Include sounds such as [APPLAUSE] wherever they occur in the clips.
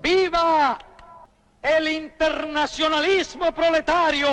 Viva el internacionalismo proletario.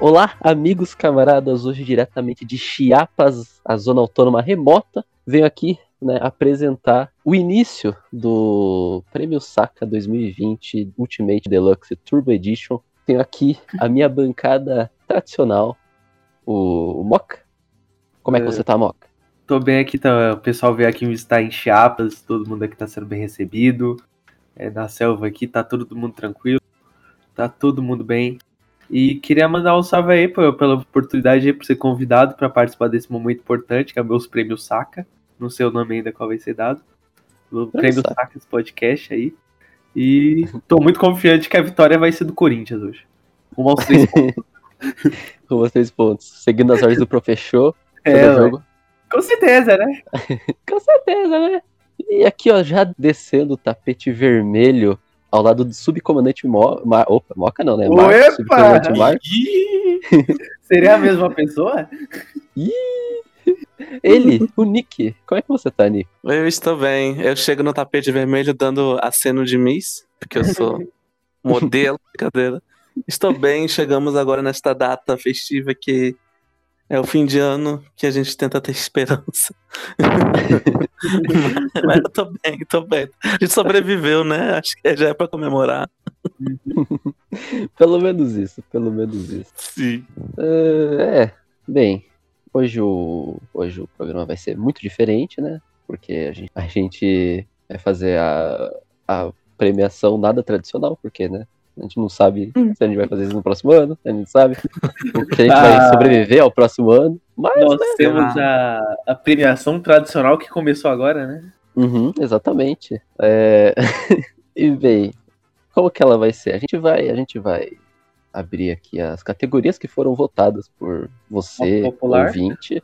Olá, amigos camaradas, hoje diretamente de Chiapas, a zona autônoma remota, venho aqui né, apresentar o início do Prêmio Saca 2020 Ultimate Deluxe Turbo Edition. Tenho aqui a minha bancada tradicional, o, o Moca. Como é que você tá, Moca? Tô bem aqui, tá, o pessoal veio aqui me visitar em Chiapas, todo mundo aqui tá sendo bem recebido. É, na selva aqui tá todo mundo tranquilo, tá todo mundo bem. E queria mandar um salve aí pô, pela oportunidade aí, por ser convidado para participar desse momento importante, que é o meus prêmios Saca. Não sei o nome ainda qual vai ser dado. O prêmio esse podcast aí. E tô muito confiante que a vitória vai ser do Corinthians hoje. Rumo aos três [LAUGHS] pontos. Com os três pontos. Seguindo as ordens do professor. É, jogo. Com certeza, né? [LAUGHS] Com certeza, né? E aqui, ó, já descendo o tapete vermelho ao lado do subcomandante Mo... Ma... Opa, Moca não, né? Marcos, Opa! subcomandante Marcos. Ih! Seria a mesma pessoa? [LAUGHS] Ele, o Nick. Como é que você tá, Nick? Eu estou bem. Eu chego no tapete vermelho dando aceno de Miss, porque eu sou modelo, brincadeira. Estou bem, chegamos agora nesta data festiva que é o fim de ano que a gente tenta ter esperança. mas, [LAUGHS] mas eu tô bem, tô bem. A gente sobreviveu, né? Acho que já é pra comemorar. Pelo menos isso, pelo menos isso. Sim. É, é, bem, hoje o, hoje o programa vai ser muito diferente, né? Porque a gente, a gente vai fazer a, a premiação nada tradicional, porque, né? A gente não sabe se a gente vai fazer isso no próximo ano, a gente sabe se a gente vai Ah. sobreviver ao próximo ano. Mas, Nós né? temos a, a premiação tradicional que começou agora, né? Uhum, exatamente. É, [LAUGHS] E bem, como que ela vai ser? A gente vai, a gente vai abrir aqui as categorias que foram votadas por você, ouvinte.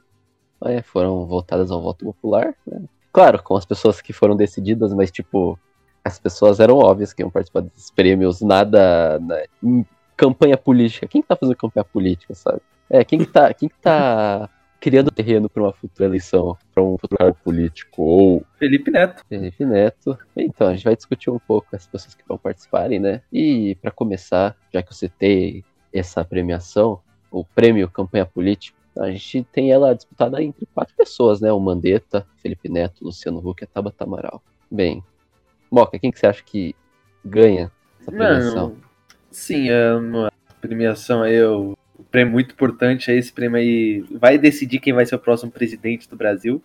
É, foram votadas ao voto popular, né? Claro, com as pessoas que foram decididas, mas tipo, as pessoas eram óbvias que iam participar desses prêmios, nada né, em campanha política. Quem que tá fazendo campanha política, sabe? É, quem que tá, quem que tá criando terreno para uma futura eleição, para um futuro cargo político ou Felipe Neto. Felipe Neto. Então, a gente vai discutir um pouco as pessoas que vão participarem, né? E para começar, já que eu citei essa premiação, o prêmio Campanha Política, a gente tem ela disputada entre quatro pessoas, né? O Mandetta, Felipe Neto, Luciano Huck e a Tabata Amaral. Bem, Moca, quem que você acha que ganha essa premiação? Mano, sim, é uma premiação aí, o o prêmio muito importante aí, esse prêmio aí vai decidir quem vai ser o próximo presidente do Brasil.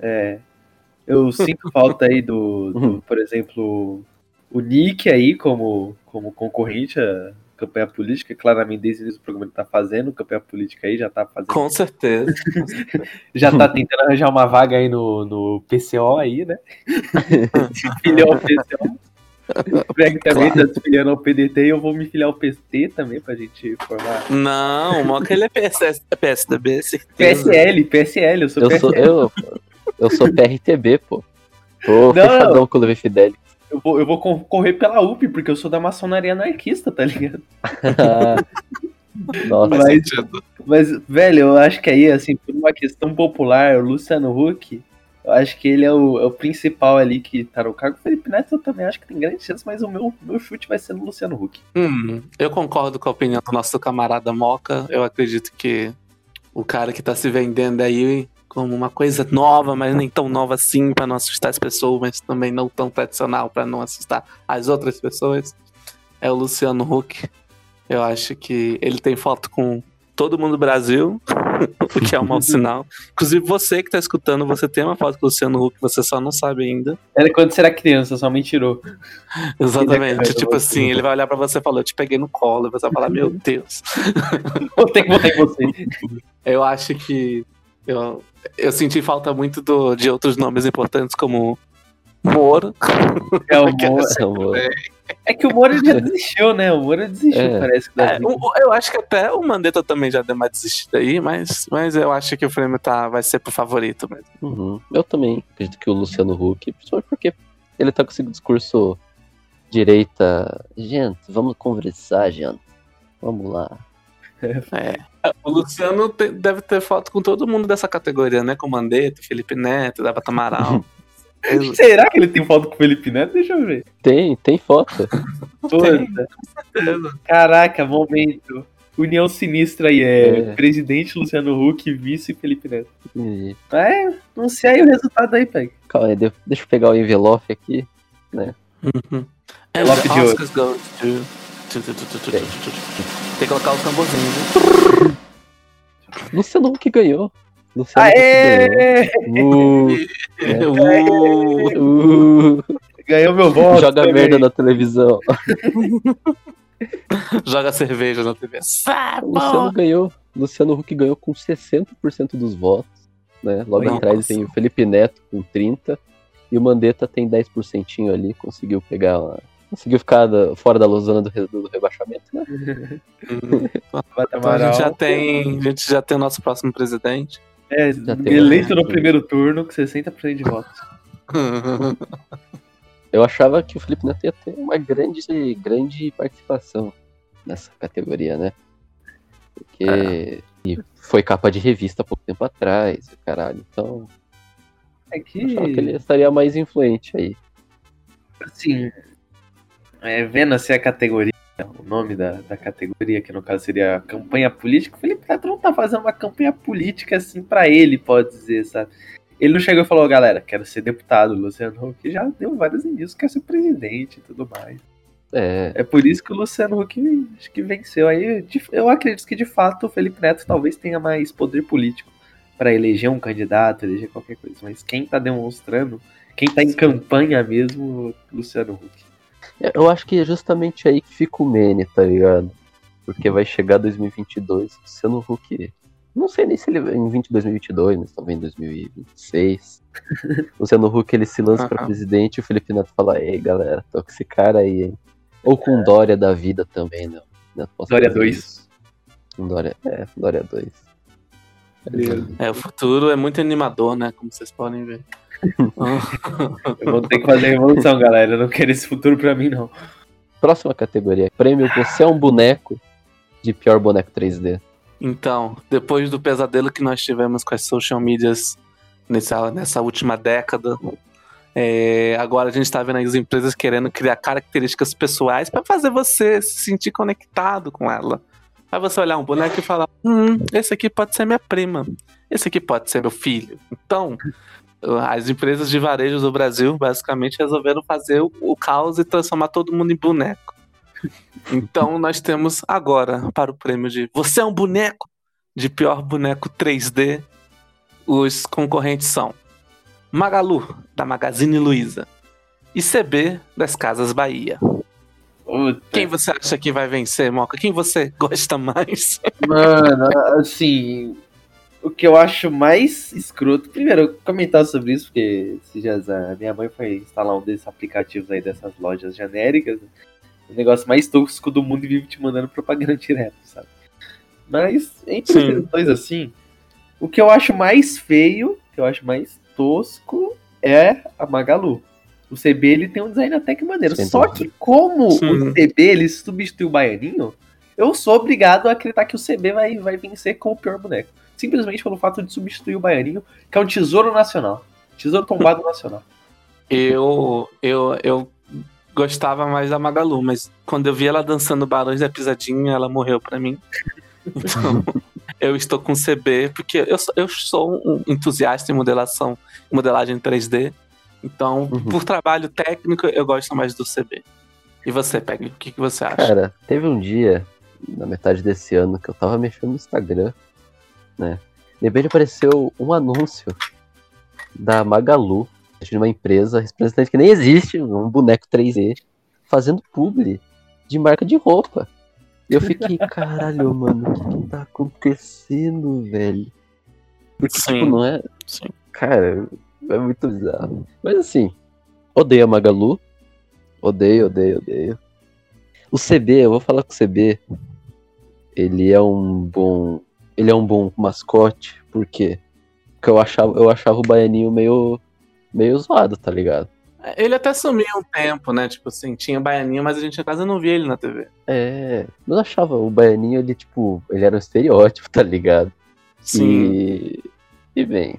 É, eu [LAUGHS] sinto falta aí do, do, por exemplo, o Nick aí como, como concorrente à campanha política, claramente desde o programa ele tá fazendo campanha política aí, já tá fazendo, Com certeza. [LAUGHS] já tá tentando arranjar uma vaga aí no, no PCO aí, né? [LAUGHS] Filial PCO. O Greg também tá se filiando ao PDT e eu vou me filiar ao PT também pra gente formar. Não, o Moca ele é PSS, é PSDB, certeza. PSL, PSL, eu sou Eu PSL. sou, eu, eu sou PRTB, pô. Tô Não, fechadão com o Levi Fidelix. Eu vou, eu vou concorrer pela UP, porque eu sou da maçonaria anarquista, tá ligado? [LAUGHS] Nossa, Mas, mas, velho, eu acho que aí, assim, por uma questão popular, o Luciano Huck, eu acho que ele é o, é o principal ali que tá no cargo. O Felipe Neto eu também acho que tem grande chance, mas o meu, meu chute vai ser no Luciano Huck. Hum, eu concordo com a opinião do nosso camarada Moca. Eu acredito que o cara que tá se vendendo aí como uma coisa nova, mas nem tão nova assim pra não assustar as pessoas, mas também não tão tradicional pra não assustar as outras pessoas, é o Luciano Huck. Eu acho que ele tem foto com todo mundo do Brasil, [LAUGHS] o que é um mau sinal. Inclusive você que tá escutando, você tem uma foto com o Luciano Huck, você só não sabe ainda. Era quando você era criança, só me tirou. Exatamente. É tipo assim, ele vai olhar pra você e falar, eu te peguei no colo, e você vai falar, meu Deus. [LAUGHS] Vou ter que votar em você. Eu acho que eu, eu senti falta muito do, de outros nomes importantes como Moro. É o [LAUGHS] Que- Moro. amor. É que o Moro já desistiu, né? O Moro desistiu, É. parece que É, o- eu acho que até o Mandetta também já deu uma desistida aí, mas, mas eu acho que o prêmio tá, vai ser pro favorito mesmo. Uhum. Eu também acredito que o Luciano Huck, principalmente porque ele tá com esse discurso direita. Gente, vamos conversar, gente. Vamos lá. É. O Luciano te- deve ter foto com todo mundo dessa categoria, né? Com Mandetta, Felipe Neto, Débora Amaral. [LAUGHS] Será que ele tem foto com o Felipe Neto? Deixa eu ver. Tem, tem foto. Puta. Caraca, momento. União Sinistra aí é, é, presidente Luciano Huck, e vice Felipe Neto. É, não sei aí o resultado aí, pega. Calma aí, deixa eu pegar o envelope aqui, né? O Envelope de ouro. To... Tem que colocar o tamborzinho. Luciano Huck ganhou. Luciano. Aê! Uh, Uh, uh, Ganhou meu voto. joga também. merda na televisão. joga cerveja na TV. Sai, O Luciano ganhou. Luciano Huck ganhou com 60% dos votos. Né? Logo Nossa. atrás tem o Felipe Neto com 30%. E o Mandetta tem 10% ali. Conseguiu pegar uma... Conseguiu ficar da- fora da zona do, re- do rebaixamento, né? Uhum. Então a gente já tem. A gente já tem o nosso próximo presidente. É, eleito no primeiro turno com 60% de votos. [LAUGHS] Eu achava que o Felipe Neto ia ter uma grande, grande participação nessa categoria, né? Porque e foi capa de revista há pouco tempo atrás, caralho. Então, É eu achava que ele que, estaria mais influente aí. assim, é, vendo assim a categoria, o nome da, da categoria, que no caso seria campanha política, o Felipe Neto não tá fazendo uma campanha política assim pra ele, pode dizer, sabe? Ele não chegou e falou, galera, quero ser deputado, Luciano Huck já deu vários indícios, quer ser presidente e tudo mais. É, É por isso que o Luciano Huck acho que venceu. Aí eu acredito que de fato o Felipe Neto talvez tenha mais poder político para eleger um candidato, eleger qualquer coisa. Mas quem tá demonstrando, quem tá em campanha mesmo, Luciano Huck. Eu acho que é justamente aí que fica o Mene, tá ligado? Porque vai chegar 2022, Luciano Huck. Não sei nem se ele em 20 2022, mas talvez em 2026. Luciano Huck ele se lança pra Aham. presidente e o Felipe Neto fala: Ei galera, tô com esse cara aí, hein? Ou com Dória da vida também, né? Posso Dória fazer 2. isso. Um Dória, é, Dória 2. É, o futuro é muito animador, né? Como vocês podem ver. [LAUGHS] Eu vou ter que fazer a revolução, galera. Eu não quero esse futuro pra mim, não. Próxima categoria: Prêmio Você é um boneco de pior boneco 3D. Então, depois do pesadelo que nós tivemos com as social medias nessa, nessa última década, é, agora a gente está vendo aí as empresas querendo criar características pessoais para fazer você se sentir conectado com ela. Aí você olhar um boneco e falar: Hum, esse aqui pode ser minha prima, esse aqui pode ser meu filho. Então, as empresas de varejo do Brasil basicamente resolveram fazer o, o caos e transformar todo mundo em boneco. Então nós temos agora para o prêmio de Você é um boneco de pior boneco 3D. Os concorrentes são Magalu, da Magazine Luiza, e CB das Casas Bahia. Puta. Quem você acha que vai vencer, Moca? Quem você gosta mais? Mano, assim. O que eu acho mais escroto. Primeiro, eu comentar sobre isso, porque esses dias a minha mãe foi instalar um desses aplicativos aí dessas lojas genéricas. O negócio mais tóxico do mundo e vive te mandando propaganda [LAUGHS] direto, sabe? Mas, entre Sim. os dois assim, o que eu acho mais feio, o que eu acho mais tosco é a Magalu. O CB ele tem um design até que maneiro. Sem Só que como Sim. o CB ele substituiu o Baianinho, eu sou obrigado a acreditar que o CB vai, vai vencer com o pior boneco. Simplesmente pelo fato de substituir o Baianinho, que é um tesouro nacional. Tesouro tombado [LAUGHS] nacional. Eu, eu, eu gostava mais da Magalu, mas quando eu vi ela dançando Barões da Pisadinha, ela morreu pra mim. [LAUGHS] Então, eu estou com CB, porque eu, sou- eu sou um entusiasta em modelação, modelagem 3D. Então, Uhum. por trabalho técnico, eu gosto mais do CB. E você, Peg, o que, que você acha? Cara, teve um dia, na metade desse ano, que eu tava mexendo no Instagram, né? De repente apareceu um anúncio da Magalu, de uma empresa representante que nem existe, um boneco 3D, fazendo publi de marca de roupa. E eu fiquei, [LAUGHS] caralho, mano, o que tá acontecendo, velho? Porque, Sim. tipo, não é. Sim. Cara, é muito bizarro. Mas assim, odeio a Magalu. Odeio, odeio, odeio. O CB, eu vou falar com o CB. Ele é um bom. Ele é um bom mascote, por quê? Porque eu achava, eu achava o Baianinho meio. meio zoado, tá ligado? Ele até sumiu um tempo, né? Tipo assim, tinha Baianinho, mas a gente quase não via ele na TV. É. Mas eu achava o Baianinho, ele, tipo, ele era um estereótipo, [LAUGHS] tá ligado? Sim. E, e bem,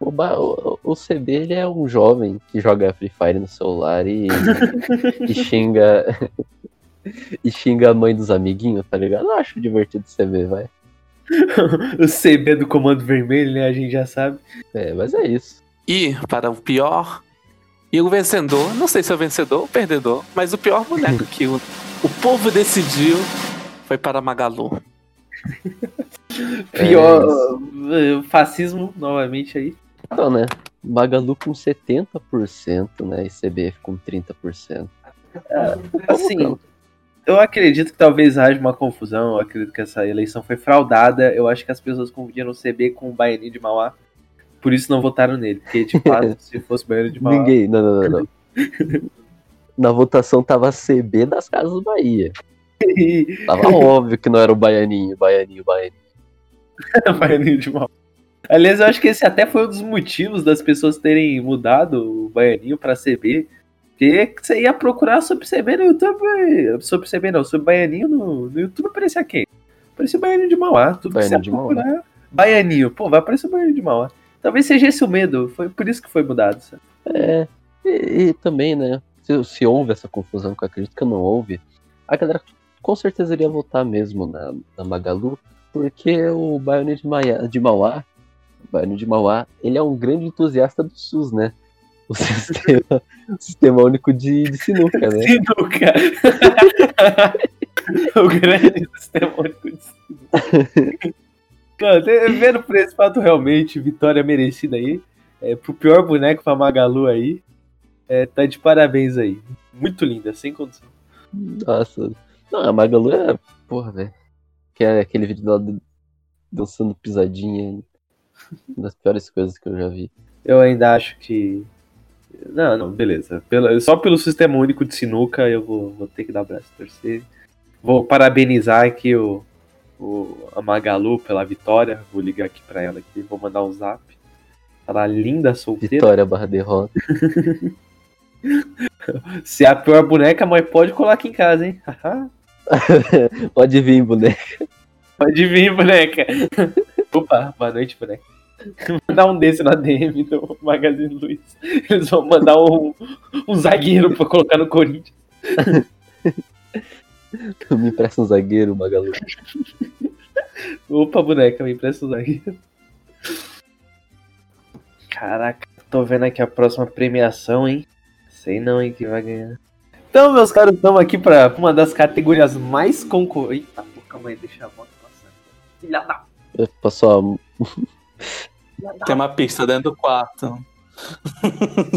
o, ba- o, o CB ele é um jovem que joga Free Fire no celular e, [LAUGHS] e xinga. [LAUGHS] e xinga a mãe dos amiguinhos, tá ligado? Eu acho divertido o CB, vai. [LAUGHS] o CB do Comando Vermelho, né? A gente já sabe. É, mas é isso. E, para o pior, e o vencedor, não sei se é o vencedor ou o perdedor, mas o pior boneco que o, o povo decidiu foi para Magalu. [LAUGHS] Pior. uh, fascismo, novamente aí. Então, né? Magalu com 70%, né? E CBF com 30%. Assim, eu acredito que talvez haja uma confusão. Eu acredito que essa eleição foi fraudada. Eu acho que as pessoas confundiram o CB com o Baianinho de Mauá. Por isso não votaram nele. Porque, de [LAUGHS] fato, se fosse o Baianinho de Mauá. Ninguém, não, não, não, não. [LAUGHS] Na votação tava CB das Casas Bahia. [LAUGHS] Tava óbvio que não era o Baianinho, Baianinho, Baianinho. Baianinho de Mauá. Aliás, eu acho que esse até foi um dos motivos das pessoas terem mudado o Baianinho pra CB. Porque você ia procurar sobre CB no YouTube. Sobre CB não, sobre Baianinho no, no YouTube aparecia quem? Aparecia o Baianinho de Mauá. Tudo Baianinho que você ia Mauá. procurar. Baianinho, pô, vai aparecer o Baianinho de Mauá. Talvez seja esse o medo. Foi por isso que foi mudado. sabe? É, e, e também, né? Se, se houve essa confusão, que eu acredito que não houve, a galera com certeza iria votar mesmo na, na Magalu, porque o Baianinho de, Maia, de Mauá, o Baianinho de Mauá, ele é um grande entusiasta do SUS, né? [LAUGHS] O sistema, o sistema único de, de sinuca, né? Sinuca. [LAUGHS] o grande sistema único de sinuca. Cara, vendo por esse fato realmente, vitória merecida aí. É, pro pior boneco pra Magalu aí. É, tá de parabéns aí. Muito linda, sem condição. Nossa. Não, a Magalu é. Porra, velho. Que é aquele vídeo dela dan- dançando pisadinha. Uma das piores coisas que eu já vi. Eu ainda acho que. Não, não, beleza. Pelo- só pelo sistema único de sinuca eu vou, vou ter que dar o braço a torcer. Vou parabenizar aqui o, o, a Magalu pela vitória. Vou ligar aqui pra ela aqui, vou mandar um zap. Falar linda solteira. Vitória barra derrota. [LAUGHS] Se é a pior boneca, mas pode colar aqui em casa, hein? [LAUGHS] Pode vir, boneco. pode vir, boneca. Opa, boa noite, boneca. Mandar um desse na DM do Magazine Luiza. Eles vão mandar um, um zagueiro pra colocar no Corinthians. [LAUGHS] Me empresta um zagueiro, Magalu. Opa, boneca, me empresta um zagueiro. Caraca, tô vendo aqui a próxima premiação, hein? Sei não, hein, que vai ganhar. Então, meus caros, estamos aqui pra uma das categorias mais concorrentes. Eita, pô, calma aí, deixa a moto passar. Filha da Passou Tem uma pista dentro do quarto.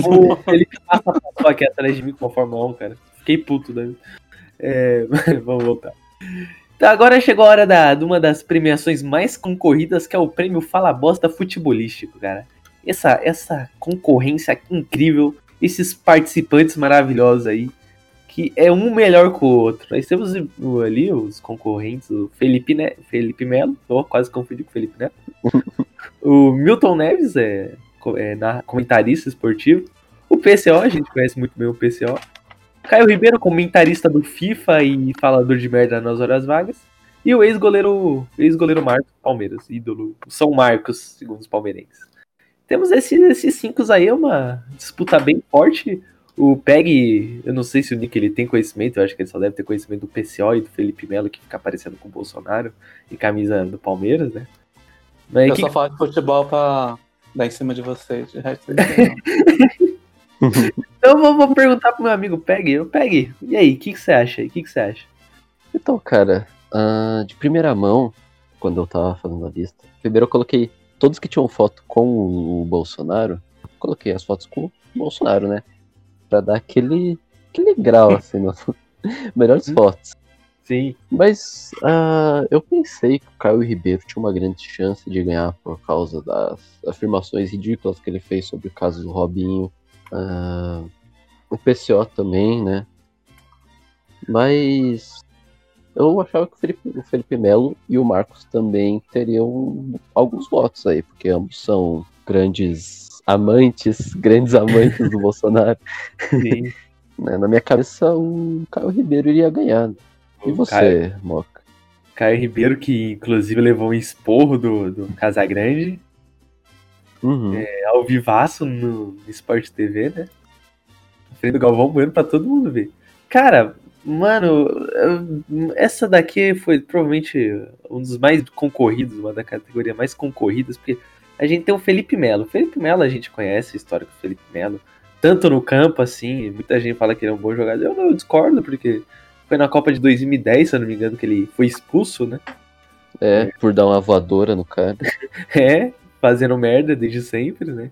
O Felipe Massa passou aqui atrás de mim com a Fórmula 1, cara. Fiquei puto, né? É, [LAUGHS] vamos voltar. Então agora chegou a hora da, de uma das premiações mais concorridas, que é o prêmio Fala Bosta Futebolístico, cara. Essa, essa concorrência incrível, esses participantes maravilhosos aí, que é um melhor que o outro. Nós temos ali os concorrentes, o Felipe, ne Felipe Melo, oh, quase confundi com o Felipe Neto. [LAUGHS] o Milton Neves, é, é comentarista esportivo. O PCO, a gente conhece muito bem o PCO. Caio Ribeiro, comentarista do FIFA e falador de merda nas horas vagas. E o ex-goleiro ex-goleiro Marcos Palmeiras, ídolo São Marcos, segundo os palmeirenses. Temos esses, esses cinco aí, é uma disputa bem forte. O Peg, eu não sei se o Nick ele tem conhecimento, eu acho que ele só deve ter conhecimento do PCO e do Felipe Melo, que fica aparecendo com o Bolsonaro e camisa do Palmeiras, né? Mas Eu que- só falo de futebol pra dar em cima de vocês. De resto. [LAUGHS] Então eu vou, vou perguntar pro meu amigo Peg. Eu, Peg, e aí, o que, que você acha? aí? O que, que você acha? Então, cara, ah, de primeira mão, quando eu tava fazendo a lista, primeiro eu coloquei todos que tinham foto com o, o Bolsonaro, coloquei as fotos com o Bolsonaro, né? Pra dar aquele, aquele grau, assim, no, [LAUGHS] melhores Hum. fotos. Sim. Mas ah, eu pensei que o Caio Ribeiro tinha uma grande chance de ganhar por causa das afirmações ridículas que ele fez sobre o caso do Robinho. Ah, o PCO também, né? Mas eu achava que o Felipe, o Felipe Melo e o Marcos também teriam alguns votos aí, porque ambos são grandes amantes, grandes amantes do [LAUGHS] Bolsonaro. Sim. [LAUGHS] né? Na minha cabeça, o Caio Ribeiro iria ganhar. E você, Caio- Moca? Caio Ribeiro, que inclusive levou um esporro do, do Casagrande, Uhum. é, ao vivaço no Sport TV, né? Frente do Galvão Bueno pra todo mundo ver. Cara, mano, essa daqui foi provavelmente um dos mais concorridos, uma da categoria mais concorridas, porque a gente tem o Felipe Melo. Felipe Melo a gente conhece a história do Felipe Melo, tanto no campo assim, muita gente fala que ele é um bom jogador. Eu, não, eu discordo, porque foi na Copa de 2010, se eu não me engano, que ele foi expulso, né? É, por dar uma voadora no cara. [LAUGHS] É, fazendo merda desde sempre, né?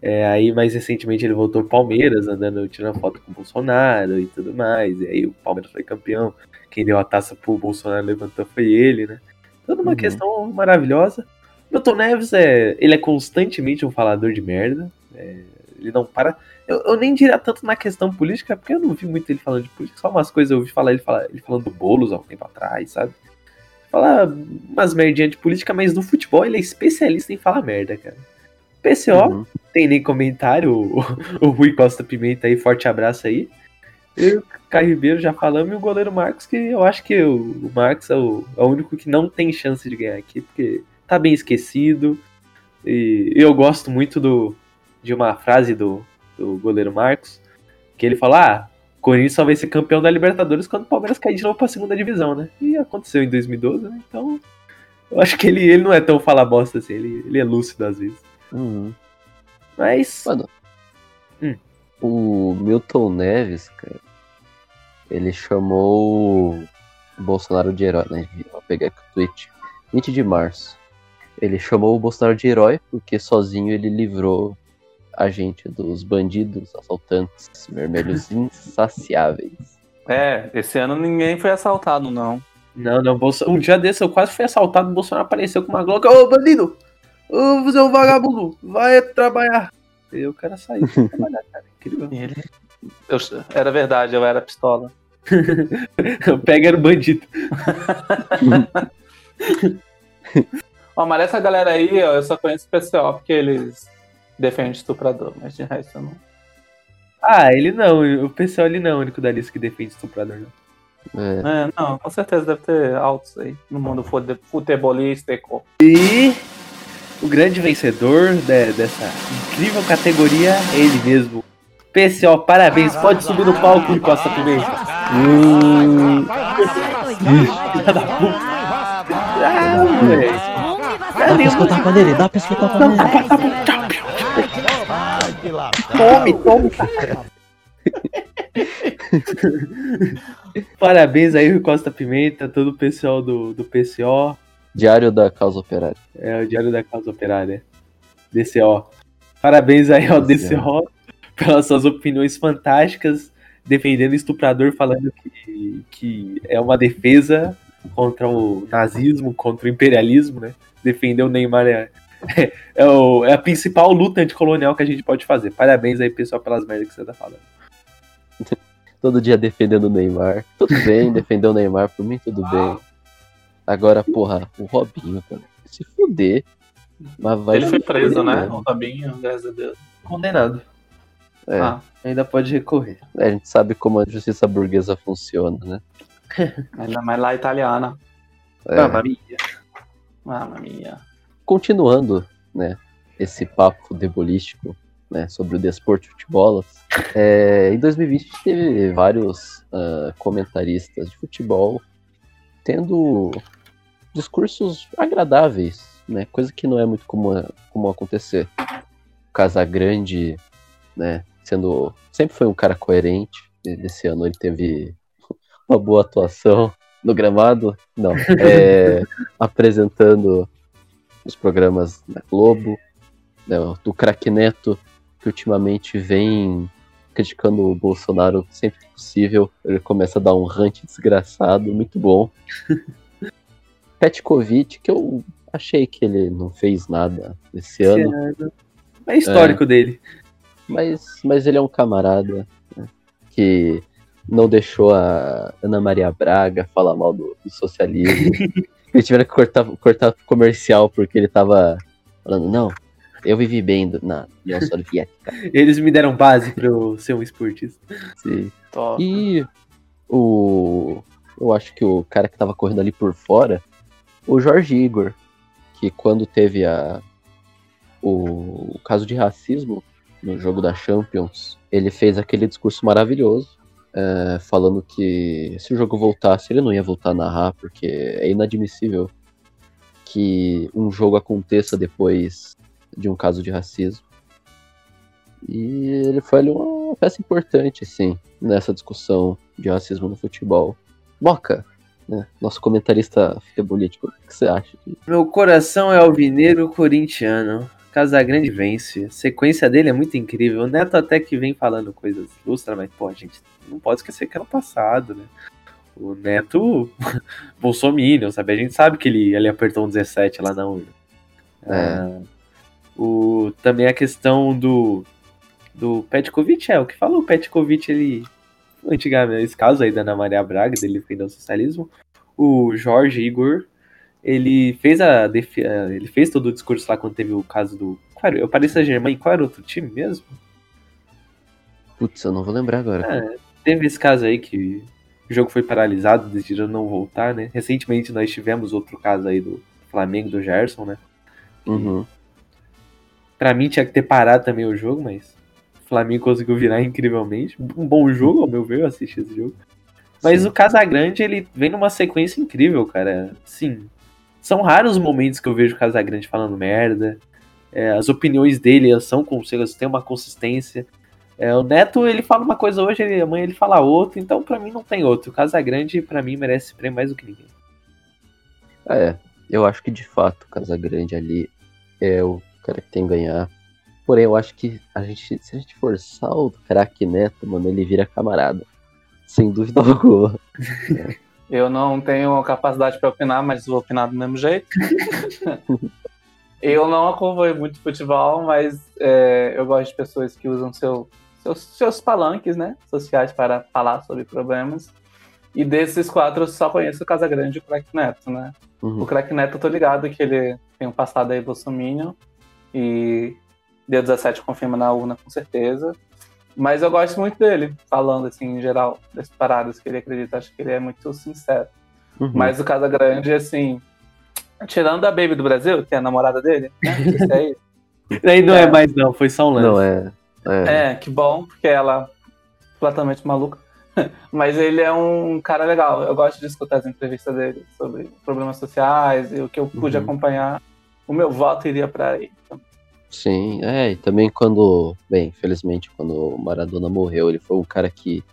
É, aí, mais recentemente, ele voltou pro Palmeiras, andando, tirando foto com o Bolsonaro e tudo mais. E aí, o Palmeiras foi campeão. Quem deu a taça pro Bolsonaro levantou foi ele, né? Toda uma Uhum. questão maravilhosa. Milton Neves, é, ele é constantemente um falador de merda. é, ele não para. Eu, eu nem diria tanto na questão política, porque eu não vi muito ele falando de política. Só umas coisas eu ouvi falar ele, falar, ele falando do Boulos há um tempo atrás, sabe? Falar umas merdinhas de política, mas no futebol ele é especialista em falar merda, cara. PCO, Uhum. tem nem comentário. O, o Rui Costa Pimenta aí, forte abraço aí. E o Caio Ribeiro já falamos, e o goleiro Marcos, que eu acho que o, o Marcos é o, é o único que não tem chance de ganhar aqui, porque tá bem esquecido. E eu gosto muito do, de uma frase do, do goleiro Marcos, que ele fala: Ah, o Corinthians só vai ser campeão da Libertadores quando o Palmeiras cair de novo pra segunda divisão, né? E aconteceu em 2012, né? Então. Eu acho que ele, ele não é tão fala bosta assim, ele, ele é lúcido às vezes. Uhum. Mas. Mano, Hum. o Milton Neves, cara, ele chamou o Bolsonaro de herói, né? Vou pegar aqui o tweet. 20 de março. Ele chamou o Bolsonaro de herói porque sozinho ele livrou a gente dos bandidos, assaltantes, vermelhos [LAUGHS] insaciáveis. É, esse ano ninguém foi assaltado, não. Não, não, Bolso... um dia desse eu quase fui assaltado, o Bolsonaro apareceu com uma Glock, ô bandido! Ô, você é vagabundo, vai trabalhar! E o cara saiu pra trabalhar, cara, incrível. E [LAUGHS] ele. Eu- era verdade, eu era pistola. [LAUGHS] Pega era o bandido. Ó, mas essa galera aí, ó, eu só conheço o PCO porque eles defendem estuprador, mas de resto eu não. Ah, ele não, o pessoal ele não é o único da lista que defende estuprador, não. É, É, não, com certeza deve ter altos aí no mundo fute- futebolístico. E o grande vencedor de- dessa incrível categoria é ele mesmo. PCO, parabéns, pode subir no palco, Costa Pimenta. Hum, Filha da puta. Ah, moleque. dá pra escutar pra nele, dá pra escutar pra nele. Tome, tome. [LAUGHS] Parabéns aí, Costa Pimenta, todo o pessoal do, do PCO. Diário da Causa Operária. É o Diário da Causa Operária. DCO. Parabéns aí ao DCO pelas suas opiniões fantásticas, defendendo o estuprador, falando que, que é uma defesa contra o nazismo, contra o imperialismo, né? Defender o Neymar é, [LAUGHS] é, o- é a principal luta anticolonial que a gente pode fazer. Parabéns aí, pessoal, pelas merdas que você tá falando. [LAUGHS] Todo dia defendendo o Neymar. Tudo bem, [LAUGHS] defender o Neymar, por mim tudo bem. Agora, porra, o Robinho, cara. Se fuder. Mas vai ele foi preso, fuder né? mesmo. O Fabinho, graças a Deus. Condenado. É, Ah, Ainda pode recorrer. a gente sabe como a justiça burguesa funciona, né? ainda mais lá italiana. É, Mamma mia. Ah, minha. Continuando, né, esse papo futebolístico, né, sobre o desporto de futebolas, é, em 2020 teve vários ah, comentaristas de futebol tendo discursos agradáveis, né, coisa que não é muito comum, comum acontecer. Casagrande, né, sendo sempre foi um cara coerente. Esse ano ele teve [LAUGHS] uma boa atuação no gramado, não, é, [LAUGHS] apresentando os programas da Globo, né, do Crack Neto, que ultimamente vem criticando o Bolsonaro sempre que possível. Ele começa a dar um rant desgraçado, muito bom. [LAUGHS] Petkovic, que eu achei que ele não fez nada esse ano, É histórico dele. mas, mas ele é um camarada né, que não deixou a Ana Maria Braga falar mal do, do socialismo. [LAUGHS] Eles tiveram que cortar, cortar comercial porque ele tava falando, não, Eu vivi bem do- na União Soviética. [LAUGHS] Eles me deram base pra eu ser um esportista. Sim. Top. E o. Eu acho que o cara que tava correndo ali por fora, o Jorge Igor, que quando teve a. O, o caso de racismo no jogo da Champions, ele fez aquele discurso maravilhoso, é, falando que se o jogo voltasse, ele não ia voltar a narrar, porque é inadmissível que um jogo aconteça depois de um caso de racismo. E ele foi ali uma peça importante, assim, nessa discussão de racismo no futebol. Moca, né, nosso comentarista futebolítico, o que você acha? Meu coração é alvineiro corintiano. Casagrande vence. A sequência dele é muito incrível. O Neto até que vem falando coisas lustra, mas, pô, gente, não pode esquecer que era o passado, né? O Neto, [LAUGHS] bolsominion, sabe? A gente sabe que ele, ele apertou um 17 lá na urna. É. Ah, o, também a questão do, do Petkovic, é, o que falou o Petkovic, ele, antigamente, esse caso aí da Ana Maria Braga, dele defender o socialismo, o Jorge Igor, ele fez a eh, ele fez todo o discurso lá quando teve o caso do qual era, o Paris Saint-Germain, qual era outro time mesmo? Putz, eu não vou lembrar agora. É, teve esse caso aí que o jogo foi paralisado, decidiram não voltar, né? Recentemente nós tivemos outro caso aí do Flamengo do Gerson, né? Uhum. Pra mim tinha que ter parado também o jogo, mas o Flamengo conseguiu virar incrivelmente. Um bom jogo, ao meu ver, eu assisti esse jogo. Mas Sim. o Casagrande, ele vem numa sequência incrível, cara. Sim. São raros os momentos que eu vejo o Casagrande falando merda. É, as opiniões dele são conselhos, tem uma consistência. É, o Neto, ele fala uma coisa hoje, ele, amanhã ele fala outra, então pra mim não tem outro. O Casagrande, pra mim, merece esse prêmio mais do que ninguém. É, eu acho que de fato o Casagrande ali é o cara que tem que ganhar. Porém, eu acho que a gente, se a gente forçar o craque Neto, mano, ele vira camarada. Sem dúvida [LAUGHS] alguma. [LAUGHS] Eu não tenho capacidade para opinar, mas vou opinar do mesmo jeito. [LAUGHS] eu não acompanho muito futebol, mas é, eu gosto de pessoas que usam seu, seus, seus palanques né, sociais para falar sobre problemas. E desses quatro, eu só conheço o Casagrande e o Crack Neto, né? Uhum. O Crack Neto, eu tô ligado que ele tem um passado aí bolsominion e dia 17 confirma na urna com certeza. Mas eu gosto muito dele, falando assim, em geral, das paradas que ele acredita. Acho que ele é muito sincero. Uhum. Mas o Casagrande, assim, tirando a Baby do Brasil, que é a namorada dele, né? [LAUGHS] Aí, Aí não é, É. mais não, foi só um lance. Não, é. É. é, que bom, porque ela é completamente maluca. [LAUGHS] Mas ele é um cara legal. Eu gosto de escutar as entrevistas dele sobre problemas sociais e o que eu pude Uhum. acompanhar. O meu voto iria para ele. Sim, é, e também quando, bem, infelizmente, quando o Maradona morreu, ele foi um cara que,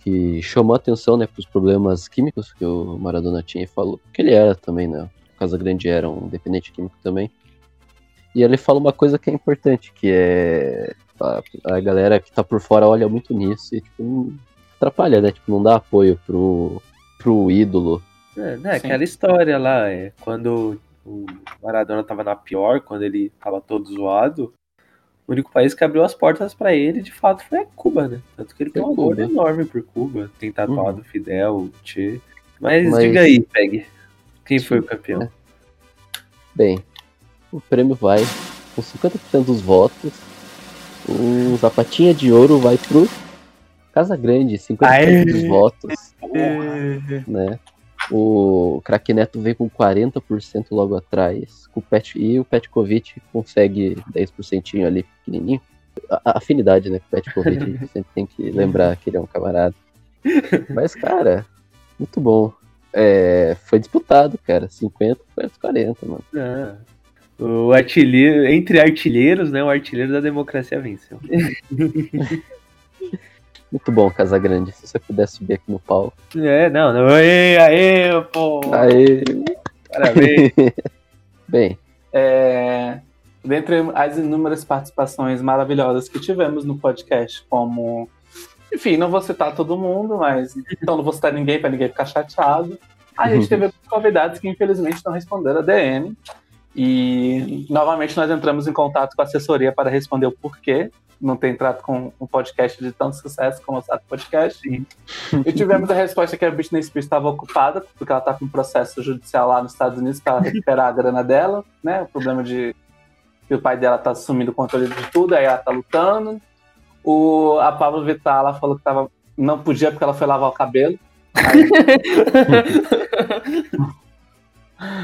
que chamou atenção, né, pros problemas químicos que o Maradona tinha e falou, porque ele era também, né, o Casagrande era um dependente químico também. E ele fala uma coisa que é importante, que é a, a galera que tá por fora olha muito nisso e, tipo, não- atrapalha, né, tipo, não dá apoio pro, pro ídolo. É, né, Sim. aquela história lá, é, quando o Maradona tava na pior, quando ele tava todo zoado, o único país que abriu as portas pra ele, de fato, foi a Cuba, né? Tanto que ele Foi tem um amor enorme por Cuba, tem tatuado Uhum. Fidel, Che. Mas, Mas- diga aí, Peg, quem foi o campeão? Bem, o prêmio vai com 50% dos votos. O Zapatinha de Ouro vai pro Casa Grande, 50% Aê! dos votos, né? O Craque Neto vem com 40% logo atrás. O Pet, e o Petkovic consegue 10% ali, pequenininho. A, a afinidade, né? Com o Petkovic, a gente [LAUGHS] sempre tem que lembrar que ele é um camarada. Mas, cara, muito bom. É, foi disputado, cara. 50 versus 40, mano. Ah, o artilheiro, entre artilheiros, né, o artilheiro da democracia venceu. [LAUGHS] Muito bom, Casagrande. Se você puder subir aqui no palco. É, não, não, aê, aê, pô, Aê! parabéns. [LAUGHS] Bem, É, dentre as inúmeras participações maravilhosas que tivemos no podcast, como. Enfim, não vou citar todo mundo, mas. Então não vou citar ninguém para ninguém ficar chateado. A gente teve convidados que infelizmente não responderam a DM. E novamente nós entramos em contato com a assessoria para responder o porquê não ter entrado com um podcast de tanto sucesso como o Sato Podcast. E tivemos a resposta que a Britney Spears estava ocupada, porque ela está com um processo judicial lá nos Estados Unidos para recuperar a grana dela, né? O problema de que o pai dela tá assumindo o controle de tudo, aí ela tá lutando. O, a Pablo Vittar, ela falou que tava, não podia porque ela foi lavar o cabelo. Aí, [LAUGHS]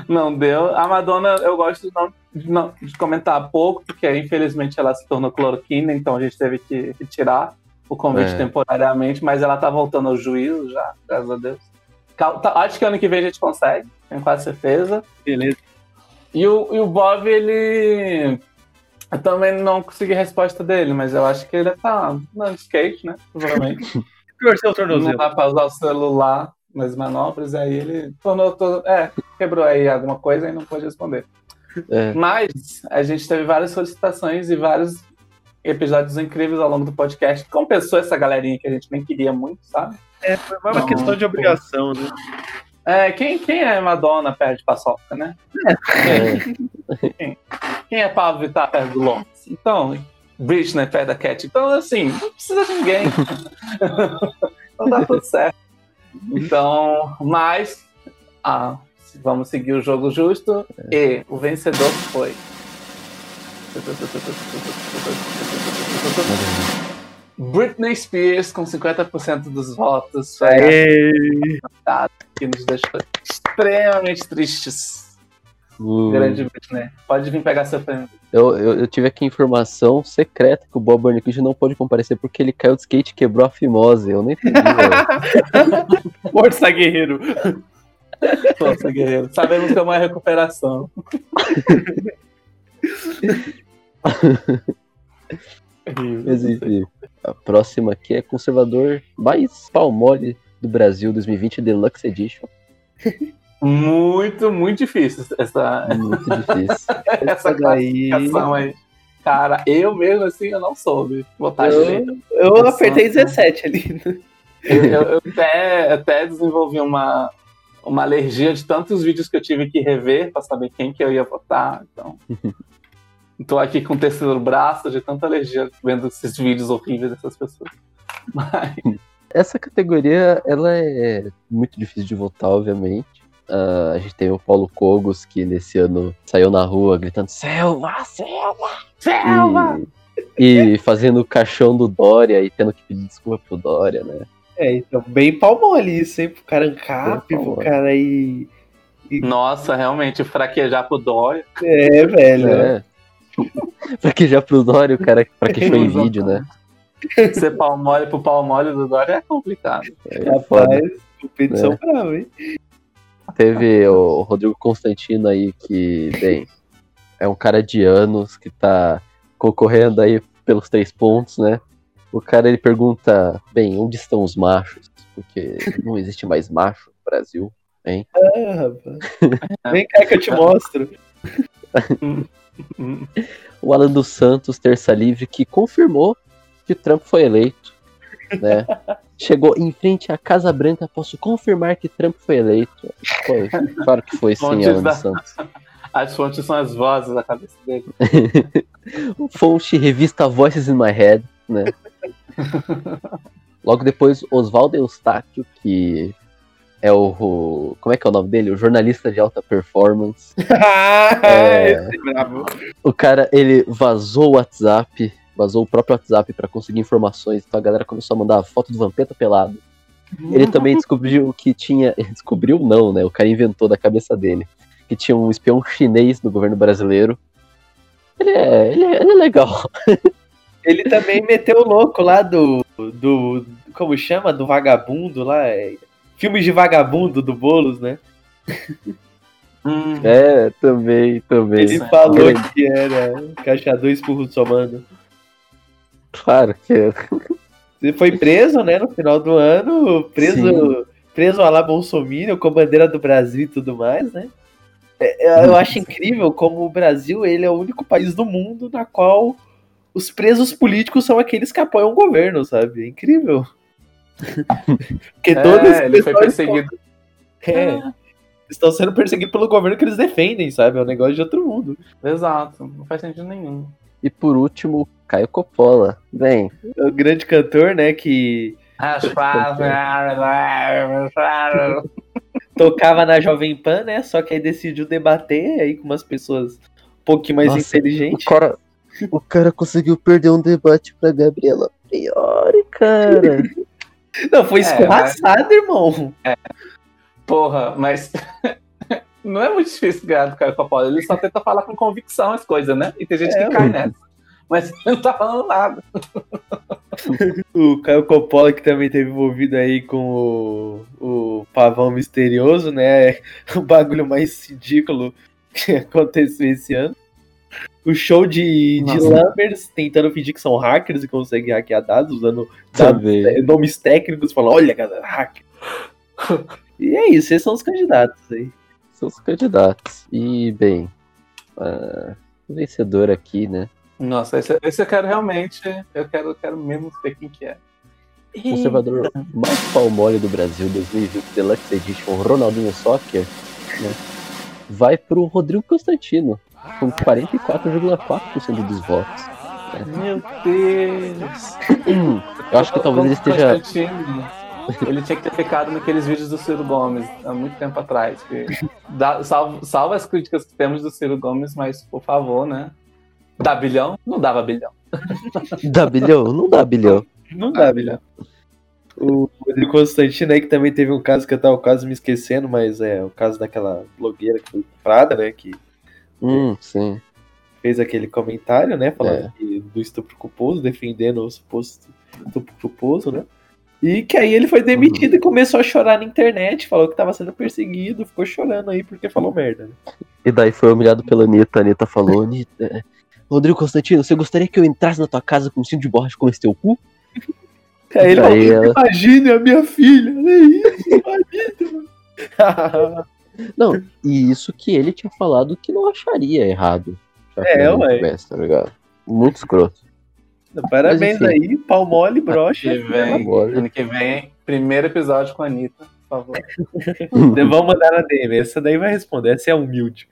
não deu. A Madonna, eu gosto de, não, de, não- de comentar pouco, porque infelizmente ela se tornou cloroquina, então a gente teve que retirar o convite É. temporariamente, mas ela tá voltando ao juízo já, graças a Deus. Tá- acho que ano que vem a gente consegue, tenho quase certeza. Beleza. E o, e o Bob, ele. Eu também não consegui a resposta dele, mas eu acho que ele tá de skate, né? Provavelmente. [LAUGHS] Torceu o não dá pra usar o celular nas manobras, aí ele tornou todo. É, quebrou aí alguma coisa e não pôde responder. É. Mas a gente teve várias solicitações e vários episódios incríveis ao longo do podcast. que Compensou essa galerinha que a gente nem queria muito, sabe? É, foi uma Não, questão de pô. obrigação, né? É, quem, quem é Madonna perto de Paçoca, né? É. Quem é Pablo Vittar perto do Lopes? Então, Britney perto da Cat. Então, assim, não precisa de ninguém. [LAUGHS] então dá tudo certo. Então, mas ah, vamos seguir o jogo justo. E o vencedor foi. Britney Spears com 50% dos votos. Foi a que nos deixou extremamente tristes. Hum, Grande Britney. Pode vir pegar seu prêmio. eu, eu, eu tive aqui informação secreta que o Bob Burnquist não pôde comparecer porque ele caiu de skate e quebrou a fimose. Eu nem entendi, velho. [LAUGHS] Força, guerreiro! Força, guerreiro. Sabemos como é a recuperação. Mas enfim, a próxima aqui é conservador mais palmole do Brasil 2020 Deluxe Edition. Muito, muito difícil essa, Muito difícil. [LAUGHS] essa daí. classificação aí. Cara, eu mesmo assim, eu não soube botar Eu, direito. eu apertei 17 ali. Eu, eu- eu até, até desenvolvi uma, uma alergia de tantos vídeos que eu tive que rever pra saber quem que eu ia votar. Então, [LAUGHS] tô aqui com o terceiro braço de tanta alergia vendo esses vídeos horríveis dessas pessoas. Mas, Essa categoria, ela é muito difícil de votar, obviamente. Ah, a gente tem o Paulo Cogos, que nesse ano saiu na rua gritando Selva, Selva! Selva! E, e fazendo o caixão do Dória e tendo que pedir desculpa pro Dória, né? É, então, bem palmole isso, hein? Pro cara ancap, pro palmole. cara aí. Nossa, realmente, fraquejar pro Dória. É, velho. É. pra que já pro Dória, o cara [LAUGHS] que foi em vídeo, né? Ser pau mole pro pau mole do Dória é complicado. É foda. Rapaz, competição É. brava, hein? Teve o Rodrigo Constantino aí, que, bem, é um cara de anos que tá concorrendo aí pelos três pontos, né? O cara ele pergunta, bem, onde estão os machos? Porque não existe mais macho no Brasil. Ah, rapaz. Vem cá que eu te mostro. [LAUGHS] O Alan dos Santos, terça livre, que confirmou que Trump foi eleito, né? Chegou em frente à Casa Branca, posso confirmar que Trump foi eleito. Foi, claro que foi sim, Alan da- Santos. As fontes são as vozes da cabeça dele. [LAUGHS] Fonte revista Voices in My Head, né? Logo depois, Oswaldo Eustáquio, que é o, o- Como é que é o nome dele? O jornalista de alta performance. [LAUGHS] É. É. O cara, ele vazou o WhatsApp, vazou o próprio WhatsApp pra conseguir informações, então a galera começou a mandar foto do Vampeta pelado. Ele também descobriu que tinha. [LAUGHS] Descobriu não, né? O cara inventou da cabeça dele. Que tinha um espião chinês no governo brasileiro. Ele é, ele é, ele é legal. [LAUGHS] Ele também meteu o louco lá do. do. Como chama? Do vagabundo lá. é, Filmes de vagabundo do Boulos, né? Hum, É, também, também. Ele é falou que era caixa dois burros somando. Claro que é. Ele foi preso, né, no final do ano, preso, Sim. preso a lá Bolsonaro, com bandeira do Brasil e tudo mais, né? É, Eu acho incrível como o Brasil ele é o único país do mundo na qual os presos políticos são aqueles que apoiam o governo, sabe? É incrível. [LAUGHS] Porque todos é, ele foi perseguido. É, estão sendo perseguidos pelo governo que eles defendem, sabe? É um negócio de outro mundo. Exato, não faz sentido nenhum. E por último, Caio Coppola. Bem, É o grande cantor, né, que tocava na Jovem Pan, né? Só que aí decidiu debater aí com umas pessoas um pouquinho mais Nossa, inteligente. O cara, o cara conseguiu perder um debate pra Gabriela Priori, cara. [LAUGHS] Não, foi É, escorraçado, irmão. Porra, mas. [LAUGHS] Não é muito difícil ganhar do Caio Coppola. Ele só tenta falar com convicção as coisas, né? E tem gente É, que cai mano. nessa. Mas ele [LAUGHS] não tá falando nada. O Caio Coppola que também teve envolvido aí com o, o pavão misterioso, né? O bagulho mais ridículo que aconteceu esse ano. O show de, de Nossa. Lambers tentando fingir que são hackers e conseguem hackear dados, usando dados, eh, nomes técnicos, falando, olha, galera, hacker. E é isso, esses são os candidatos aí. São os candidatos. E, bem, o vencedor aqui, né? Nossa, esse, esse eu quero realmente. Eu quero, eu quero mesmo ver quem que é. conservador mais palmole do Brasil 2020 Deluxe Edition Ronaldinho Soccer, né, vai pro Rodrigo Constantino, com 44,4% dos votos. Meu Deus. Eu acho que talvez ele esteja. Ele tinha que ter ficado naqueles vídeos do Ciro Gomes há muito tempo atrás. que dá- salvo, salvo as críticas que temos do Ciro Gomes, mas por favor, né? Dá bilhão? Não dava bilhão. [LAUGHS] Dá bilhão? Não dá bilhão. Não dá, bilhão. O Rodrigo Constantino aí, que também teve um caso que eu tava quase me esquecendo, mas é o caso daquela blogueira que foi comprada, né? Que Hum, sim. fez aquele comentário, né? Falando É. que- do estupro culposo, defendendo o suposto estupro culposo, né? E que aí ele foi demitido e começou a chorar na internet, falou que tava sendo perseguido, ficou chorando aí porque falou merda. Né? E daí foi humilhado pela Anitta. A Anitta falou: Anitta, é, Rodrigo Constantino, você gostaria que eu entrasse na tua casa com um cinto de borracha com esse teu cu? [LAUGHS] Aí ele Daí ela- imagine a minha filha, olha [LAUGHS] isso, imagina. [LAUGHS] Não, e isso que ele tinha falado que não acharia errado. É, ué. tivesse, tá ligado? Muito escroto. Parabéns Mas, aí, pau mole, brocha. Que vem, ano que vem, primeiro episódio com a Anitta, por favor. Vamos mandar na DM, essa daí vai responder, essa é humilde.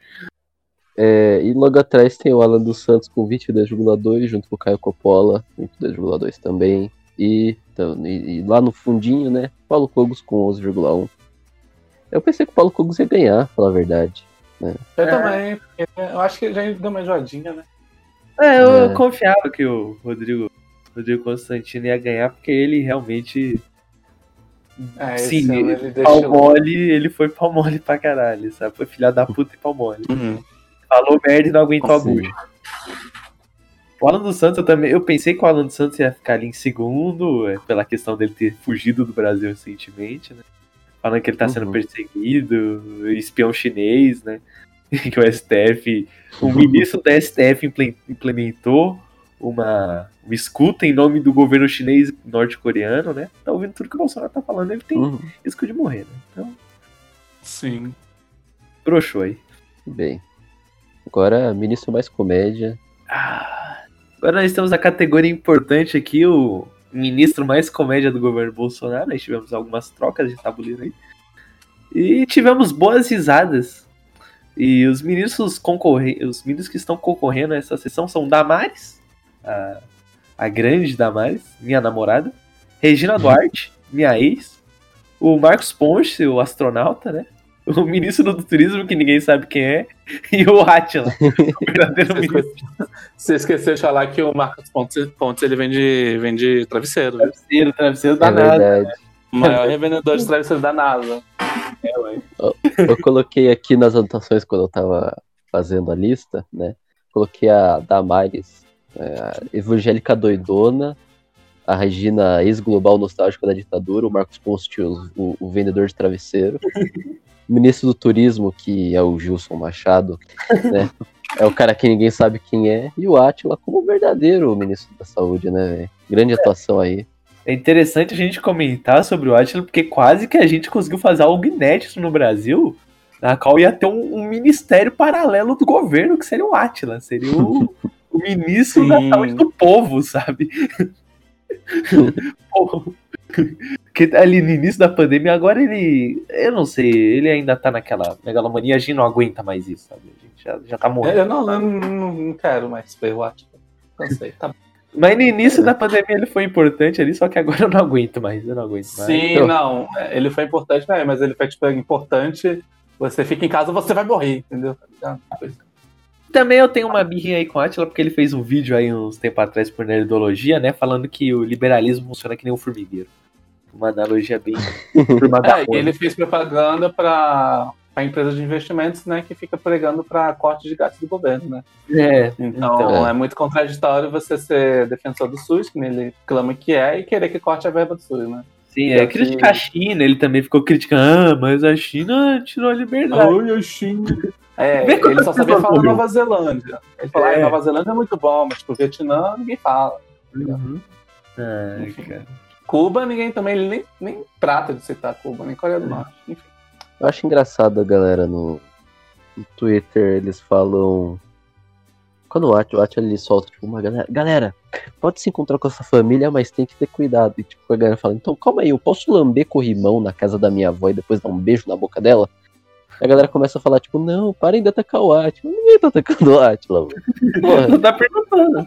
É, e logo atrás tem o Alan dos Santos com 22,2, junto com o Caio Coppola, 22,2 também. E, então, e- e lá no fundinho, né, Paulo Cogos com 11,1. Eu pensei que o Paulo Cogos ia ganhar, pra falar a verdade. Eu É. também, porque eu acho que ele já deu uma enjoadinha, né? É, eu É. confiava que o Rodrigo, Rodrigo Constantino ia ganhar, porque ele realmente. É, Sim, ele, ele pau deixou. mole, ele foi pau mole pra caralho, sabe? Foi filha da puta e pau mole. Uhum. Falou merda e não aguentou a bucha. O Alan dos Santos, eu também. Eu pensei que o Alan dos Santos ia ficar ali em segundo, é, pela questão dele ter fugido do Brasil recentemente, né? Falando que ele tá sendo Uhum. perseguido, espião chinês, né? [LAUGHS] que o STF. O ministro da STF imple- implementou uma, uma escuta em nome do governo chinês norte-coreano, né? Tá ouvindo tudo que o Bolsonaro tá falando, ele tem Uhum, risco de morrer, né? Então, Sim. broxou aí. bem. Agora, ministro mais comédia. Ah, agora nós temos a categoria importante aqui, o ministro mais comédia do governo Bolsonaro. Nós tivemos algumas trocas de tabuleiro aí. E tivemos boas risadas. E os ministros concorre... os ministros que estão concorrendo a essa sessão são Damares, a, a grande Damares, minha namorada, Regina Duarte, minha ex, o Marcos Ponce, o astronauta, né? O ministro do turismo, que ninguém sabe quem é, [LAUGHS] e o Atila, o verdadeiro Você ministro. esqueceu, você esqueceu de falar que o Marcos Pontes, Pontes ele vende, vende travesseiro. Travesseiro, travesseiro É danado. verdade. O maior revendedor de travesseiro da NASA. Eu coloquei aqui nas anotações quando eu tava fazendo a lista, né? Coloquei a Damares, é, a evangélica doidona, a Regina ex-global nostálgica da ditadura, o Marcos Ponce, o, o- vendedor de travesseiro, ministro do turismo, que é o Gilson Machado, né? É o cara que ninguém sabe quem é, e o Atila como o verdadeiro ministro da saúde, né, velho? Grande atuação aí. É interessante a gente comentar sobre o Atila, porque quase que a gente conseguiu fazer algo inédito no Brasil, na qual ia ter um, um ministério paralelo do governo, que seria o Atila. Seria o, o ministro da Sim. saúde do povo, sabe? Pô, [LAUGHS] que ali no início da pandemia, agora ele. Eu não sei, ele ainda tá naquela megalomania, a gente não aguenta mais isso, sabe? A gente já, já tá morrendo. Eu não, eu não, não quero mais ver o Atila. Cansei, tá bom. Mas no início da pandemia ele foi importante ali, só que agora eu não aguento mais, eu não aguento mais. Sim, Então- não. Ele foi importante, né? Mas ele foi tipo importante. Você fica em casa, você vai morrer, entendeu? Também eu tenho uma birrinha aí com o Atila, porque ele fez um vídeo aí uns tempos atrás por Nerdologia, né? Falando que o liberalismo funciona que nem um formigueiro. Uma analogia bem [LAUGHS] turma da É, ele fez propaganda para a empresa de investimentos, né, que fica pregando para corte de gastos do governo, né? É, Então, Então, é muito contraditório você ser defensor do SUS, que ele clama que é, e querer que corte a verba do SUS, né? sim, é Só que- criticar a China, ele também ficou criticando, ah, mas a China tirou a liberdade. Olha, China. É, ele só sabia falar. Nova Zelândia. Ele falou, É. ah, Nova Zelândia é muito bom, mas pro Vietnã ninguém fala. Uhum. Ai, cara. Cuba, ninguém também, nem, nem trata de citar Cuba, nem Coreia do Norte. Enfim. Eu acho engraçado a galera no, no Twitter, eles falam. Quando o Atila, o Atila ele solta, tipo, uma galera. Galera, pode se encontrar com essa família, mas tem que ter cuidado. E tipo, a galera fala, então calma aí, eu posso lamber corrimão na casa da minha avó e depois dar um beijo na boca dela? A galera começa a falar, tipo, não, parem de atacar o Atila. Ninguém tá atacando o Atila, mano. [LAUGHS] Porra, Não tá perguntando.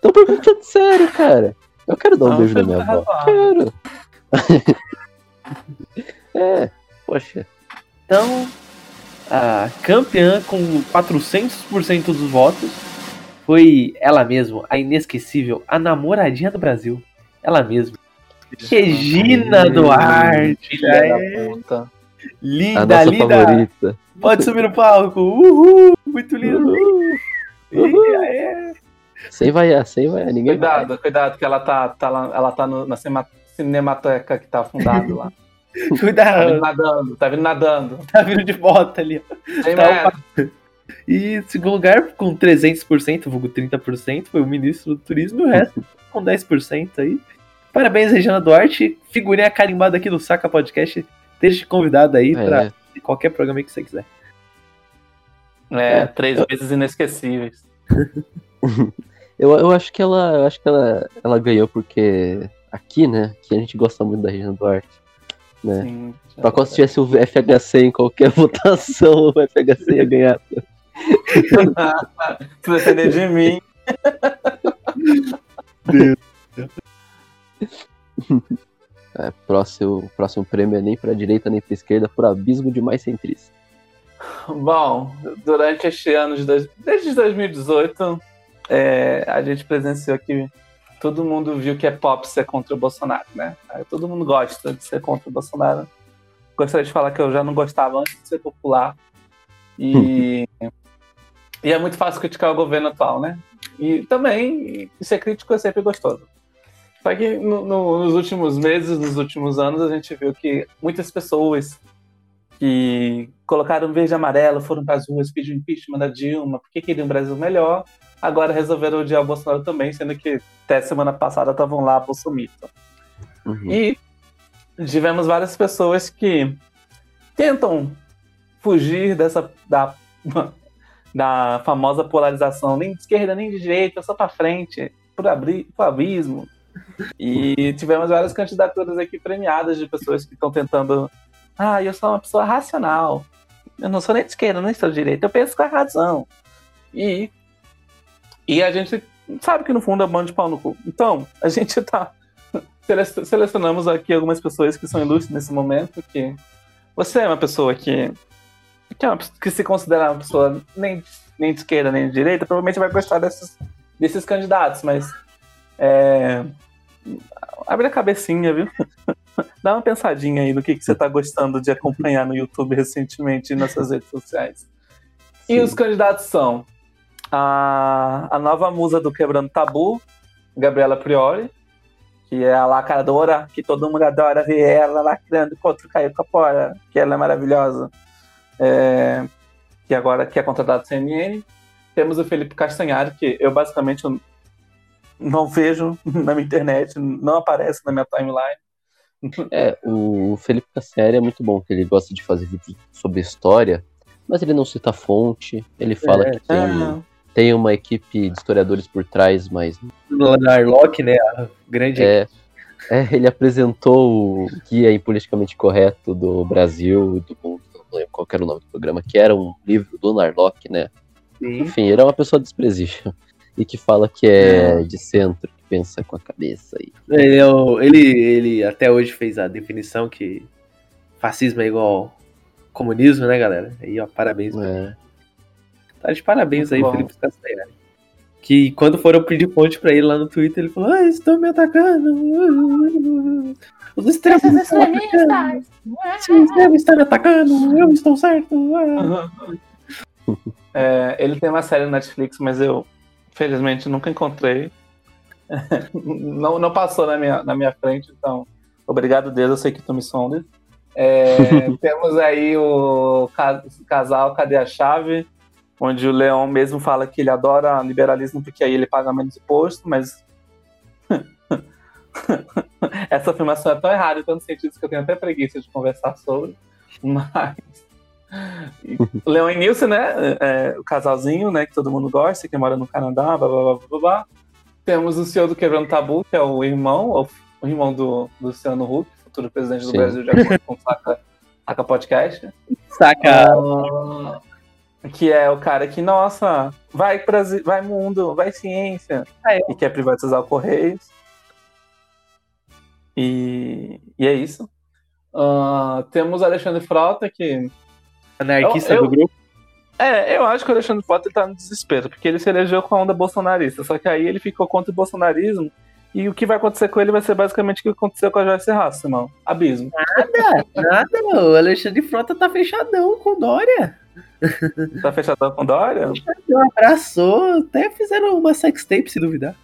Tô perguntando sério, cara. Eu quero dar um Não, beijo na minha avó. Quero. [LAUGHS] é, poxa. Então, a campeã com 400% dos votos foi ela mesma, a inesquecível, a namoradinha do Brasil. Ela mesma. Regina Aê. Duarte. Filha é, da puta. A linda, nossa linda. favorita. Pode subir no palco. Uhul, muito lindo. Uhul. Uhul. É. Sem vaiar, sem vaiar. Ninguém vai. Cuidado, cuidado, que ela tá, tá lá, ela tá no- na cinemateca que tá afundado lá. [LAUGHS] Tá vindo Cuidado, nadando, tá vindo nadando. tá vindo de bota ali. ó. Tem Tá. E segundo lugar, com 300%, vulgo 30%, foi o ministro do turismo e o resto com 10% aí. Parabéns, Regina Duarte. Figurinha carimbada aqui do Saca Podcast. Esteja convidado aí pra É, qualquer programa que você quiser. É, três vezes inesquecíveis. [LAUGHS] [LAUGHS] eu, eu acho que ela, eu acho que ela, ela ganhou porque aqui, né, que a gente gosta muito da Regina Duarte, né? Sim. Pra quando tivesse o FHC em qualquer [LAUGHS] votação, o FHC ia ganhar. [LAUGHS] Se depender de mim. É, próximo, próximo prêmio é nem pra direita nem pra esquerda, por abismo de mais centrista. Bom, durante este ano de dois, desde 2018, é, a gente presenciou que todo mundo viu que é pop ser contra o Bolsonaro, né? Todo mundo gosta de ser contra o Bolsonaro. Gostaria de falar que eu já não gostava antes de ser popular. E, [LAUGHS] e é muito fácil criticar o governo atual, né? E também, ser crítico é sempre gostoso. Só que no- no- nos últimos meses, nos últimos anos, a gente viu que muitas pessoas que colocaram verde e amarelo, foram para as ruas, pediram impeachment da Dilma, porque queriam um Brasil melhor, agora resolveram odiar o Bolsonaro também, sendo que até semana passada estavam lá bolsomito. Uhum. E tivemos várias pessoas que tentam fugir dessa da, [LAUGHS] da famosa polarização, nem de esquerda nem de direita, só para frente, pro, abri, pro abismo. E tivemos várias candidaturas aqui premiadas de pessoas que estão tentando. Ah, eu sou uma pessoa racional. Eu não sou nem de esquerda, nem sou de direita. Eu penso com a razão. E, e a gente sabe que no fundo é bando de pau no cu. Então, a gente tá. sele- Selecionamos aqui algumas pessoas que são ilustres nesse momento. Que você é uma pessoa que. Que, é uma, que se considera uma pessoa nem, nem de esquerda nem de direita, provavelmente vai gostar desses, desses candidatos, mas. É, abre a cabecinha, viu? [LAUGHS] Dá uma pensadinha aí no que, que você tá gostando de acompanhar no YouTube recentemente e nas suas redes sociais. E Sim. os candidatos são a, a nova musa do Quebrando Tabu, Gabriela Priori, que é a lacradora, que todo mundo adora ver ela lacrando contra o Caio Capora, que ela é maravilhosa, é, que agora que é contratado do CNN. Temos o Felipe Castanhari, que eu basicamente não vejo na minha internet, não aparece na minha timeline. É, o Felipe Cassieri é muito bom, que ele gosta de fazer vídeos sobre história, mas ele não cita fonte, ele fala É, que tem, tem uma equipe de historiadores por trás, mas Lá na Arlock, né? A grande. é, é, ele apresentou o Guia em Politicamente Correto do Brasil, do mundo, não lembro qual era o nome do programa, que era um livro do Narlock, né? Sim. Enfim, ele é uma pessoa desprezível. E que fala que é de centro, que pensa com a cabeça. E... Ele, é o- ele, ele até hoje fez a definição que fascismo é igual comunismo, né, galera? Aí, ó, parabéns. É. Tá de parabéns aí, Bom. Felipe Castanhari. Que quando foram pedir ponte pra ele lá no Twitter, ele falou: Ah, estão me atacando. [LAUGHS] Os extremistas estão me atacando. Os extremistas estão me atacando. Eu estou certo. [LAUGHS] É, ele tem uma série no Netflix, mas eu, felizmente, nunca encontrei. [LAUGHS] não, não passou na minha, na minha frente, então, obrigado, Deus, eu sei que tu me sondas. É, temos aí o ca- casal Cadê a Chave? Onde o Leão mesmo fala que ele adora liberalismo porque aí ele paga menos imposto, mas. [LAUGHS] Essa afirmação é tão errada em tantos sentidos que eu tenho até preguiça de conversar sobre. Mas. [LAUGHS] O Leon e Nilce, né? é, o casalzinho, né? Que todo mundo gosta, que mora no Canadá, blá blá blá blá blá. Temos o senhor do Quebrando Tabu, que é o irmão, o, irmão do, do Luciano Huck, futuro presidente do Sim. Brasil, de acordo com o Saca, Saca Podcast. Saca. Ah, que é o cara que, nossa, vai, Brasil, vai mundo, vai ciência, é. e quer privatizar o Correios. E, e é isso. Ah, temos o Alexandre Frota, que Anarquista Eu- eu- do grupo. É, eu acho que o Alexandre Frota ele tá no desespero, porque ele se elegeu com a onda bolsonarista, só que aí ele ficou contra o bolsonarismo, e o que vai acontecer com ele vai ser basicamente o que aconteceu com a Joyce Hasselman, abismo. Nada, meu. O Alexandre Frota tá fechadão com Dória. [LAUGHS] Tá fechadão com Dória? Abraçou. Até fizeram uma sextape, se duvidar.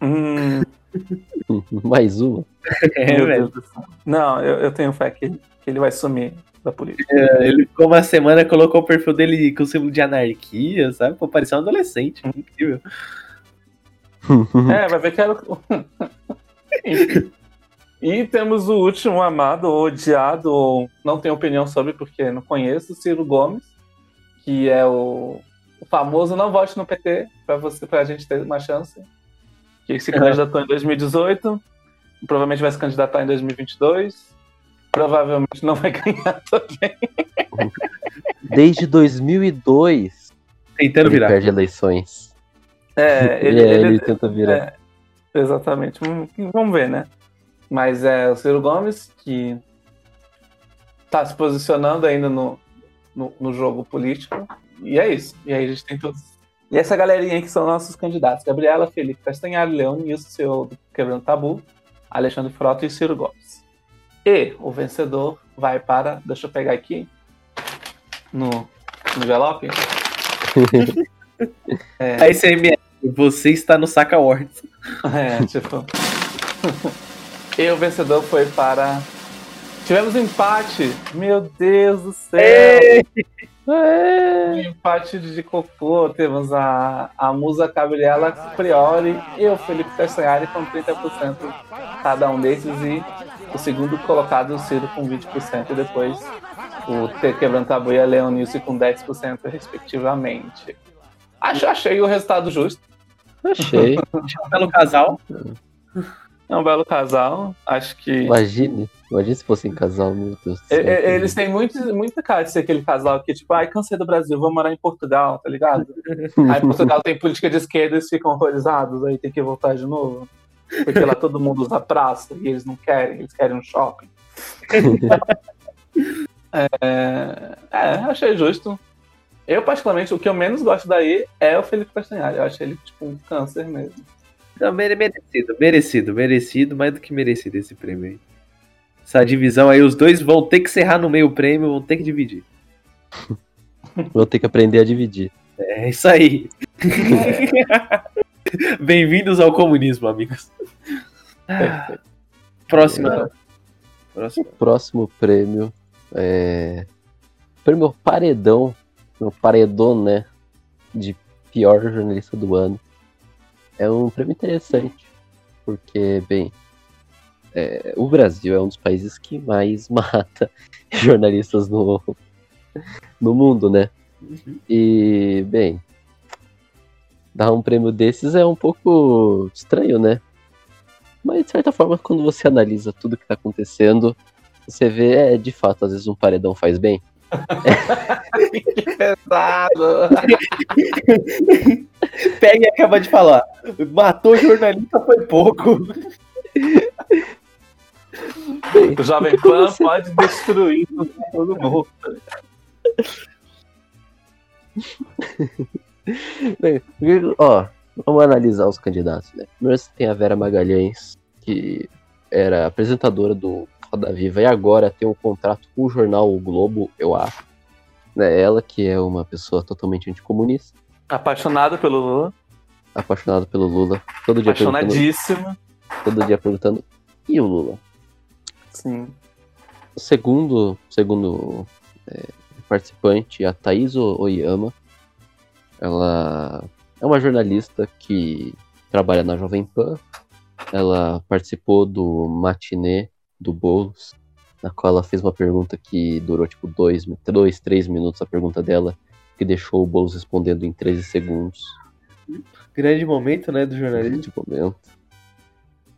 Hum, [LAUGHS] Mais uma. É, meu velho. Deus do céu. Não, eu, eu tenho fé que, que ele vai sumir da política. Ele ficou uma semana, colocou o perfil dele com símbolo de anarquia, sabe? Pô, parecia um adolescente. Incrível. [LAUGHS] É, vai ver que era o. Enfim. E temos o último amado, ou odiado, ou não tenho opinião sobre porque não conheço, Ciro Gomes, que é o, o famoso não vote no PT, pra, você, pra gente ter uma chance. Que se candidatou em 2018, provavelmente vai se candidatar em 2022, provavelmente não vai [LAUGHS] ganhar também. Desde 2002 Tentando ele virar. perde eleições. É, [LAUGHS] Ele, ele, ele, ele- tenta virar. É, exatamente. Hum, Vamos ver, né? Mas é o Ciro Gomes que tá se posicionando ainda no, no, no jogo político. E é isso. E aí a gente tem todos. E essa galerinha aí que são nossos candidatos: Gabriela, Felipe Castanhari, Leone, Nilson, CEO do Quebrando Tabu, Alexandre Frota e Ciro Gomes. E o vencedor vai para. Deixa eu pegar aqui. No, no envelope. A SMS, você está no Saca Awards. [LAUGHS] É, tipo. [LAUGHS] e o vencedor foi para. Tivemos um empate! Meu Deus do céu! Um empate de cocô. Temos a, a Musa Gabriela Priori e o Felipe Castanhari com 30% cada um desses. E o segundo colocado, o Ciro, com 20%. E depois o T Quebrando Tabu e a Leonilce com 10%, respectivamente. Acho, achei o resultado justo. Achei. [LAUGHS] Pelo casal. É um belo casal. Acho que. Imagine. Imagine se fossem casal, meu Deus do céu. Eles têm muito, muita cara de ser aquele casal que, tipo, ai, cansei do Brasil, vou morar em Portugal, tá ligado? [LAUGHS] Aí Portugal tem política de esquerda e eles ficam horrorizados, aí tem que voltar de novo. Porque lá todo mundo usa praça e eles não querem, eles querem um shopping. [LAUGHS] é, é, achei justo. Eu, particularmente, o que eu menos gosto daí é o Felipe Castanhari. Eu acho ele, tipo, um câncer mesmo. Não, mere- merecido, merecido, merecido, mais do que merecido esse prêmio aí. Essa divisão aí, os dois vão ter que serrar no meio prêmio, vão ter que dividir. [LAUGHS] Vou ter que aprender a dividir. É isso aí. [LAUGHS] Bem-vindos ao comunismo, amigos. Perfeito. [LAUGHS] Próxima. Próxima. Próximo prêmio é. Prêmio Paredão. Meu paredão, né? De pior jornalista do ano. É um prêmio interessante. Porque, bem. É, o Brasil é um dos países que mais [LAUGHS] mata jornalistas no, no mundo, né? E, bem. Dar um prêmio desses é um pouco estranho, né? Mas, de certa forma, quando você analisa tudo que tá acontecendo, você vê, é, de fato, às vezes um paredão faz bem. que pesado! Pega e acaba de falar. Matou jornalista foi pouco. [LAUGHS] O Jovem Pan pode destruir [LAUGHS] todo mundo. Bem, Ó, vamos analisar os candidatos, né? Primeiro você tem a Vera Magalhães, que era apresentadora do Roda Viva e agora tem um contrato com o jornal O Globo, eu acho. Né? Ela, que é uma pessoa totalmente anticomunista, Apaixonado pelo Lula. apaixonada pelo Lula, todo dia perguntando, Apaixonadíssimo. todo dia perguntando, e o Lula? Sim. O segundo, segundo é, participante, a Thaís Oyama, ela é uma jornalista que trabalha na Jovem Pan. Ela participou do matinê do Boulos, na qual ela fez uma pergunta que durou tipo dois, dois três minutos a pergunta dela, que deixou o Boulos respondendo em 13 segundos. Grande momento, né, do jornalismo. Neste momento.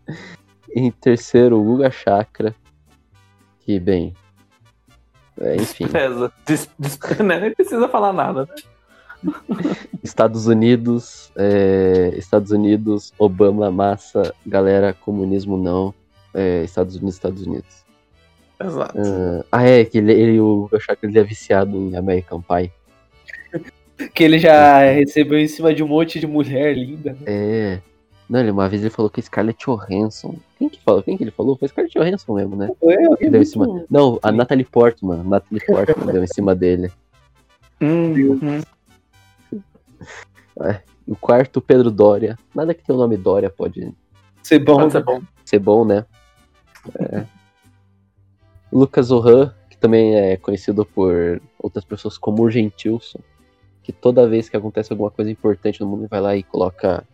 [LAUGHS] Em terceiro, o Guga Chakra, que, bem, é, [LAUGHS] enfim, Pesa. Des, des, [LAUGHS] né? Nem precisa falar nada. né? [LAUGHS] Estados Unidos, é, Estados Unidos, Obama, massa, galera, comunismo não, é, Estados Unidos, Estados Unidos. Exato. Ah, ah, é, que ele, ele o Guga Chakra, ele é viciado em American Pie. Que ele já recebeu em cima de um monte de mulher linda. né? É. Não, ele, uma vez ele falou que Scarlett Johansson. Quem que falou? Quem que ele falou? Foi Scarlett Johansson mesmo, né? Foi eu, deu em cima. Não, a Natalie Portman. Natalie Portman deu em cima dele. Hum, hum. E o quarto, Pedro Dória. Nada que tem o nome Dória pode Ser bom. Pode ser bom. ser bom, né? É. Lucas Zohan, que também é conhecido por outras pessoas como Urgentilson, que toda vez que acontece alguma coisa importante no mundo, ele vai lá e coloca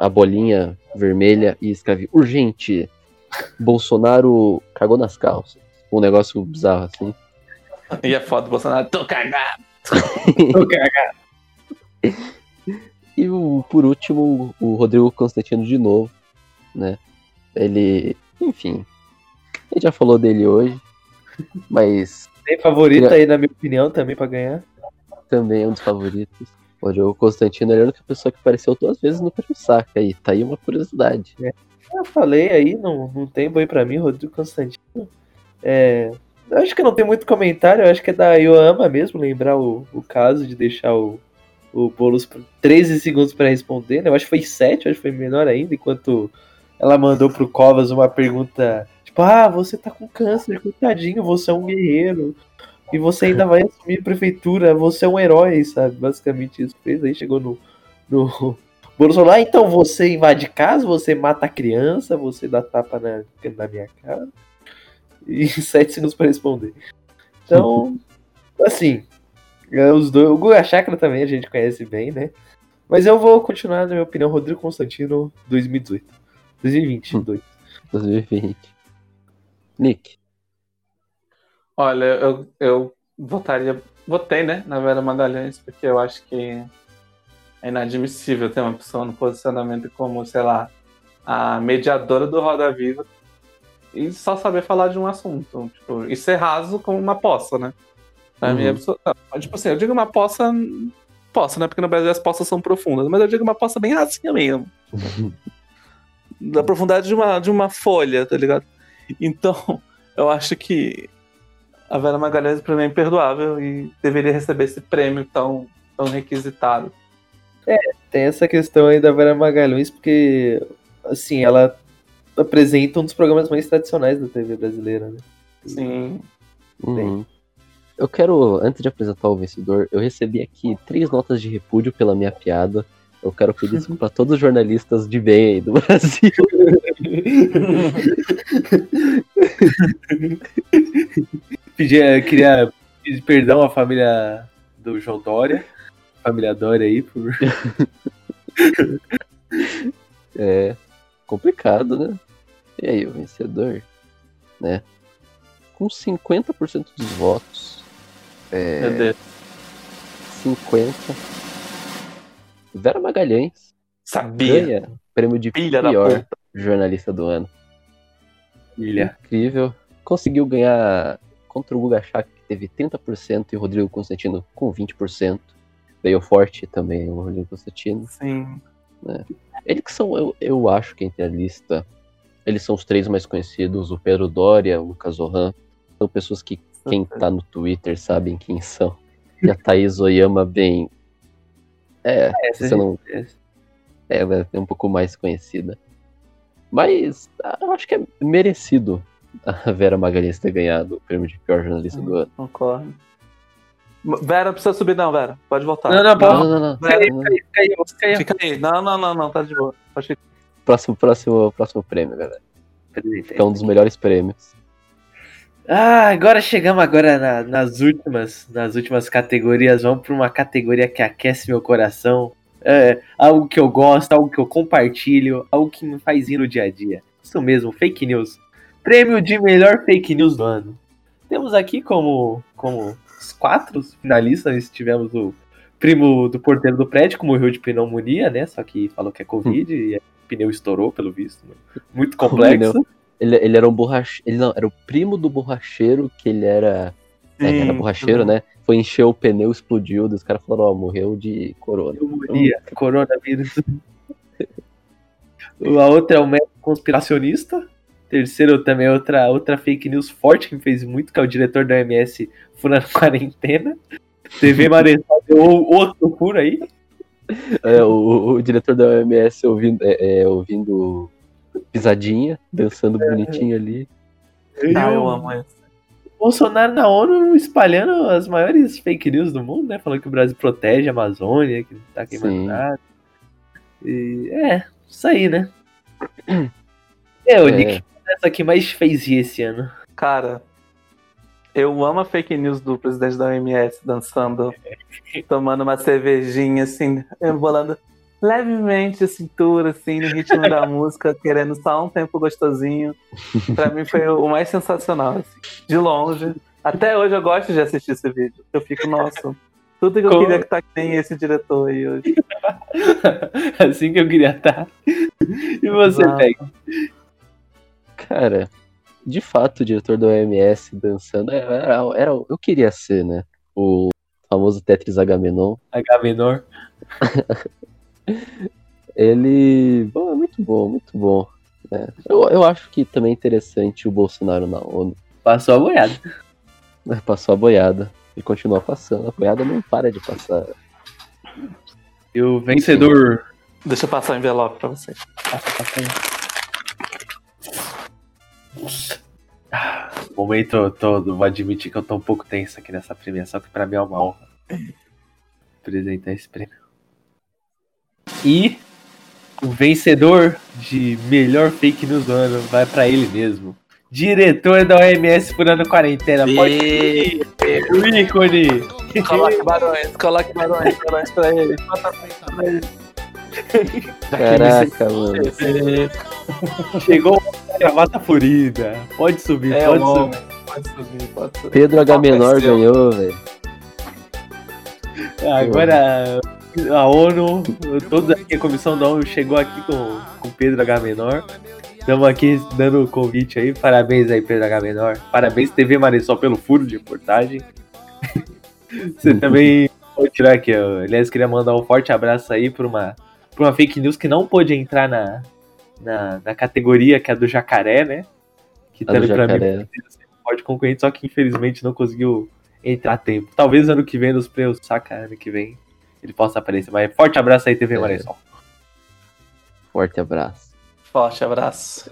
a bolinha vermelha e escreve urgente. Bolsonaro cagou nas calças. Um negócio bizarro assim. [LAUGHS] E a foto do Bolsonaro, [LAUGHS] tô cagado. E o, por último, o Rodrigo Constantino de novo, né? Ele, enfim, a gente já falou dele hoje, mas Tem favorito aí, na minha opinião, também pra ganhar. também é um dos favoritos. O Rodrigo Constantino é a única pessoa que apareceu duas vezes no Prêmio aí, tá aí uma curiosidade. Eu falei aí, não, não tem boi pra mim, Rodrigo Constantino. É, eu acho que não tem muito comentário, eu acho que é da Yoama mesmo, lembrar o, o caso de deixar o, o Boulos por 13 segundos pra responder, né? Eu acho que foi 7, eu acho que foi menor ainda, enquanto ela mandou pro Covas uma pergunta, tipo, ah, você tá com câncer, coitadinho, você é um guerreiro. E você ainda vai assumir a prefeitura, você é um herói, sabe? Basicamente isso fez. Aí chegou no, no [LAUGHS] Bolsonaro, ah, então você invade casa, você mata a criança, você dá tapa na, na minha cara. E [LAUGHS] sete segundos pra responder. Então, [LAUGHS] assim, é, os dois, o Guga Chakra também a gente conhece bem, né? Mas eu vou continuar, na minha opinião, Rodrigo Constantino 2018. 2022. 2020. Nick. Olha, eu, eu votaria. Votei, né, na Vera Magalhães, porque eu acho que é inadmissível ter uma pessoa no posicionamento como, sei lá, a mediadora do Roda Viva e só saber falar de um assunto. Tipo, e ser raso como uma poça, né? Pra Uhum. mim é absurdo. Não, Tipo assim, eu digo uma poça. Poça, né? Porque no Brasil as poças são profundas, mas eu digo uma poça bem rasinha mesmo. [LAUGHS] da profundidade de uma, de uma folha, tá ligado? Então, eu acho que a Vera Magalhães pra mim é imperdoável e deveria receber esse prêmio tão, tão requisitado. Tem essa questão aí da Vera Magalhães, porque, assim, ela apresenta um dos programas mais tradicionais da TV brasileira, né? Sim. Uhum. Eu quero, antes de apresentar o vencedor, eu recebi aqui três notas de repúdio pela minha piada. Eu quero pedir desculpa [LAUGHS] a todos os jornalistas de bem aí do Brasil. [LAUGHS] Pedia, queria pedir perdão à família do João Dória, família Dória aí, por. [LAUGHS] É complicado, né? E aí, o vencedor, né? Com 50% dos votos, é, Meu Deus. 50. Vera Magalhães Sabia. ganha prêmio de Filha da pior jornalista do ano. Ilha. Incrível. Conseguiu ganhar contra o Guga Chakra, que teve 30%, e o Rodrigo Constantino com 20%. Veio forte também o Rodrigo Constantino. Sim. Eles que são, eu, eu acho que entre a lista, eles são os três mais conhecidos, o Pedro Dória, o Lucas Zohan. São pessoas que quem tá no Twitter sabem quem são. E a Thaís Oyama bem. É, Essa você não. essa- É, ela é um pouco mais conhecida. Mas ah, eu acho que é merecido a Vera Magalhães ter ganhado o prêmio de pior jornalista do ano. Concordo. Vera, não precisa subir, não, Vera. Pode voltar. Não, não, Não, não, não. não. Vera, Caiu, caiu, caiu, caiu. Fica aí. Não, não, não, não, tá de boa. Pode. Próximo, próximo, próximo prêmio, galera. É um dos melhores prêmios. Ah, agora chegamos agora na- nas últimas, nas últimas categorias. Vamos para uma categoria que aquece meu coração. É, algo que eu gosto, algo que eu compartilho, algo que me faz rir no dia a dia. Isso mesmo, fake news. Prêmio de melhor fake news do ano. Temos aqui como, como os quatro finalistas. Nós tivemos o primo do porteiro do prédio, que morreu de pneumonia, né? Só que falou que é Covid e o pneu estourou, pelo visto. Muito complexo. Ele, ele era um borracheiro. Ele não, era o primo do borracheiro, que ele era. É, ele era Sim, borracheiro, né? Foi encher o pneu, explodiu, os caras falaram, ó, morreu de corona. Pneumonia, coronavírus. [LAUGHS] A outra é o médico conspiracionista. Terceiro também é outra, outra fake news forte que me fez muito, que é o diretor da OMS furando quarentena. TV Marechal deu outro furo aí. É, o, o diretor da OMS ouvindo, é, é, ouvindo pisadinha, dançando bonitinho ali. Ah, eu amo isso. Bolsonaro na ONU espalhando as maiores fake news do mundo, né? Falando que o Brasil protege a Amazônia, que não tá queimando Sim. nada. E, é, isso aí, né? [CLEARS THROAT] É, o É. Nick, essa que mais fez rir esse ano. Cara, eu amo a fake news do presidente da OMS dançando, [LAUGHS] tomando uma cervejinha, assim, embolando levemente a cintura, assim, no ritmo da [LAUGHS] música, querendo só um tempo gostosinho. Pra mim foi o mais sensacional, assim, de longe. Até hoje eu gosto de assistir esse vídeo. Eu fico, nossa, tudo que eu Como- queria que tá que nem esse diretor aí hoje. [LAUGHS] assim que eu queria estar. E você. Peg? Cara, de fato, o diretor da OMS dançando era, era- era- eu queria ser, né? O famoso Tetris Agamenon. H menor. [LAUGHS] Ele. Bom, é muito bom, muito bom. né? Eu, eu acho que também é interessante o Bolsonaro na ONU. Passou a boiada. [LAUGHS] Passou a boiada e continua passando. A boiada não para de passar. E o vencedor. Deixa eu passar o envelope pra você. Passa, passa aí. Ah, Momento todo, vou admitir que eu tô um pouco tenso aqui nessa premiação, que pra mim é uma honra apresentar esse prêmio. E o vencedor de melhor fake news do ano vai pra ele mesmo. Diretor da OMS furando quarentena. Pode ir, o ícone. Coloque barões, coloque barões, barões pra ele. Caraca, mano. Chegou gravata florida. Pode subir, É, pode subir. Pode subir, pode subir. Pedro H. Menor Apareceu. ganhou, velho. Agora a ONU, todos aqui, a comissão da ONU chegou aqui com, com Pedro H. Menor. Estamos aqui dando o convite aí. Parabéns aí, Pedro H. Menor. Parabéns, TV Marisol, pelo furo de reportagem. [LAUGHS] Você também pode tirar aqui, ó. Aliás, queria mandar um forte abraço aí para uma, pra uma fake news que não pôde entrar na, na, na categoria que é a do jacaré, né? Que também pra mim jacaré. pode concorrente, só que infelizmente não conseguiu entrar a tempo. Talvez ano que vem, nos prêmios saca, ano que vem, ele possa aparecer. Mas forte abraço aí, TV É. Marisol. Forte abraço. Forte abraço.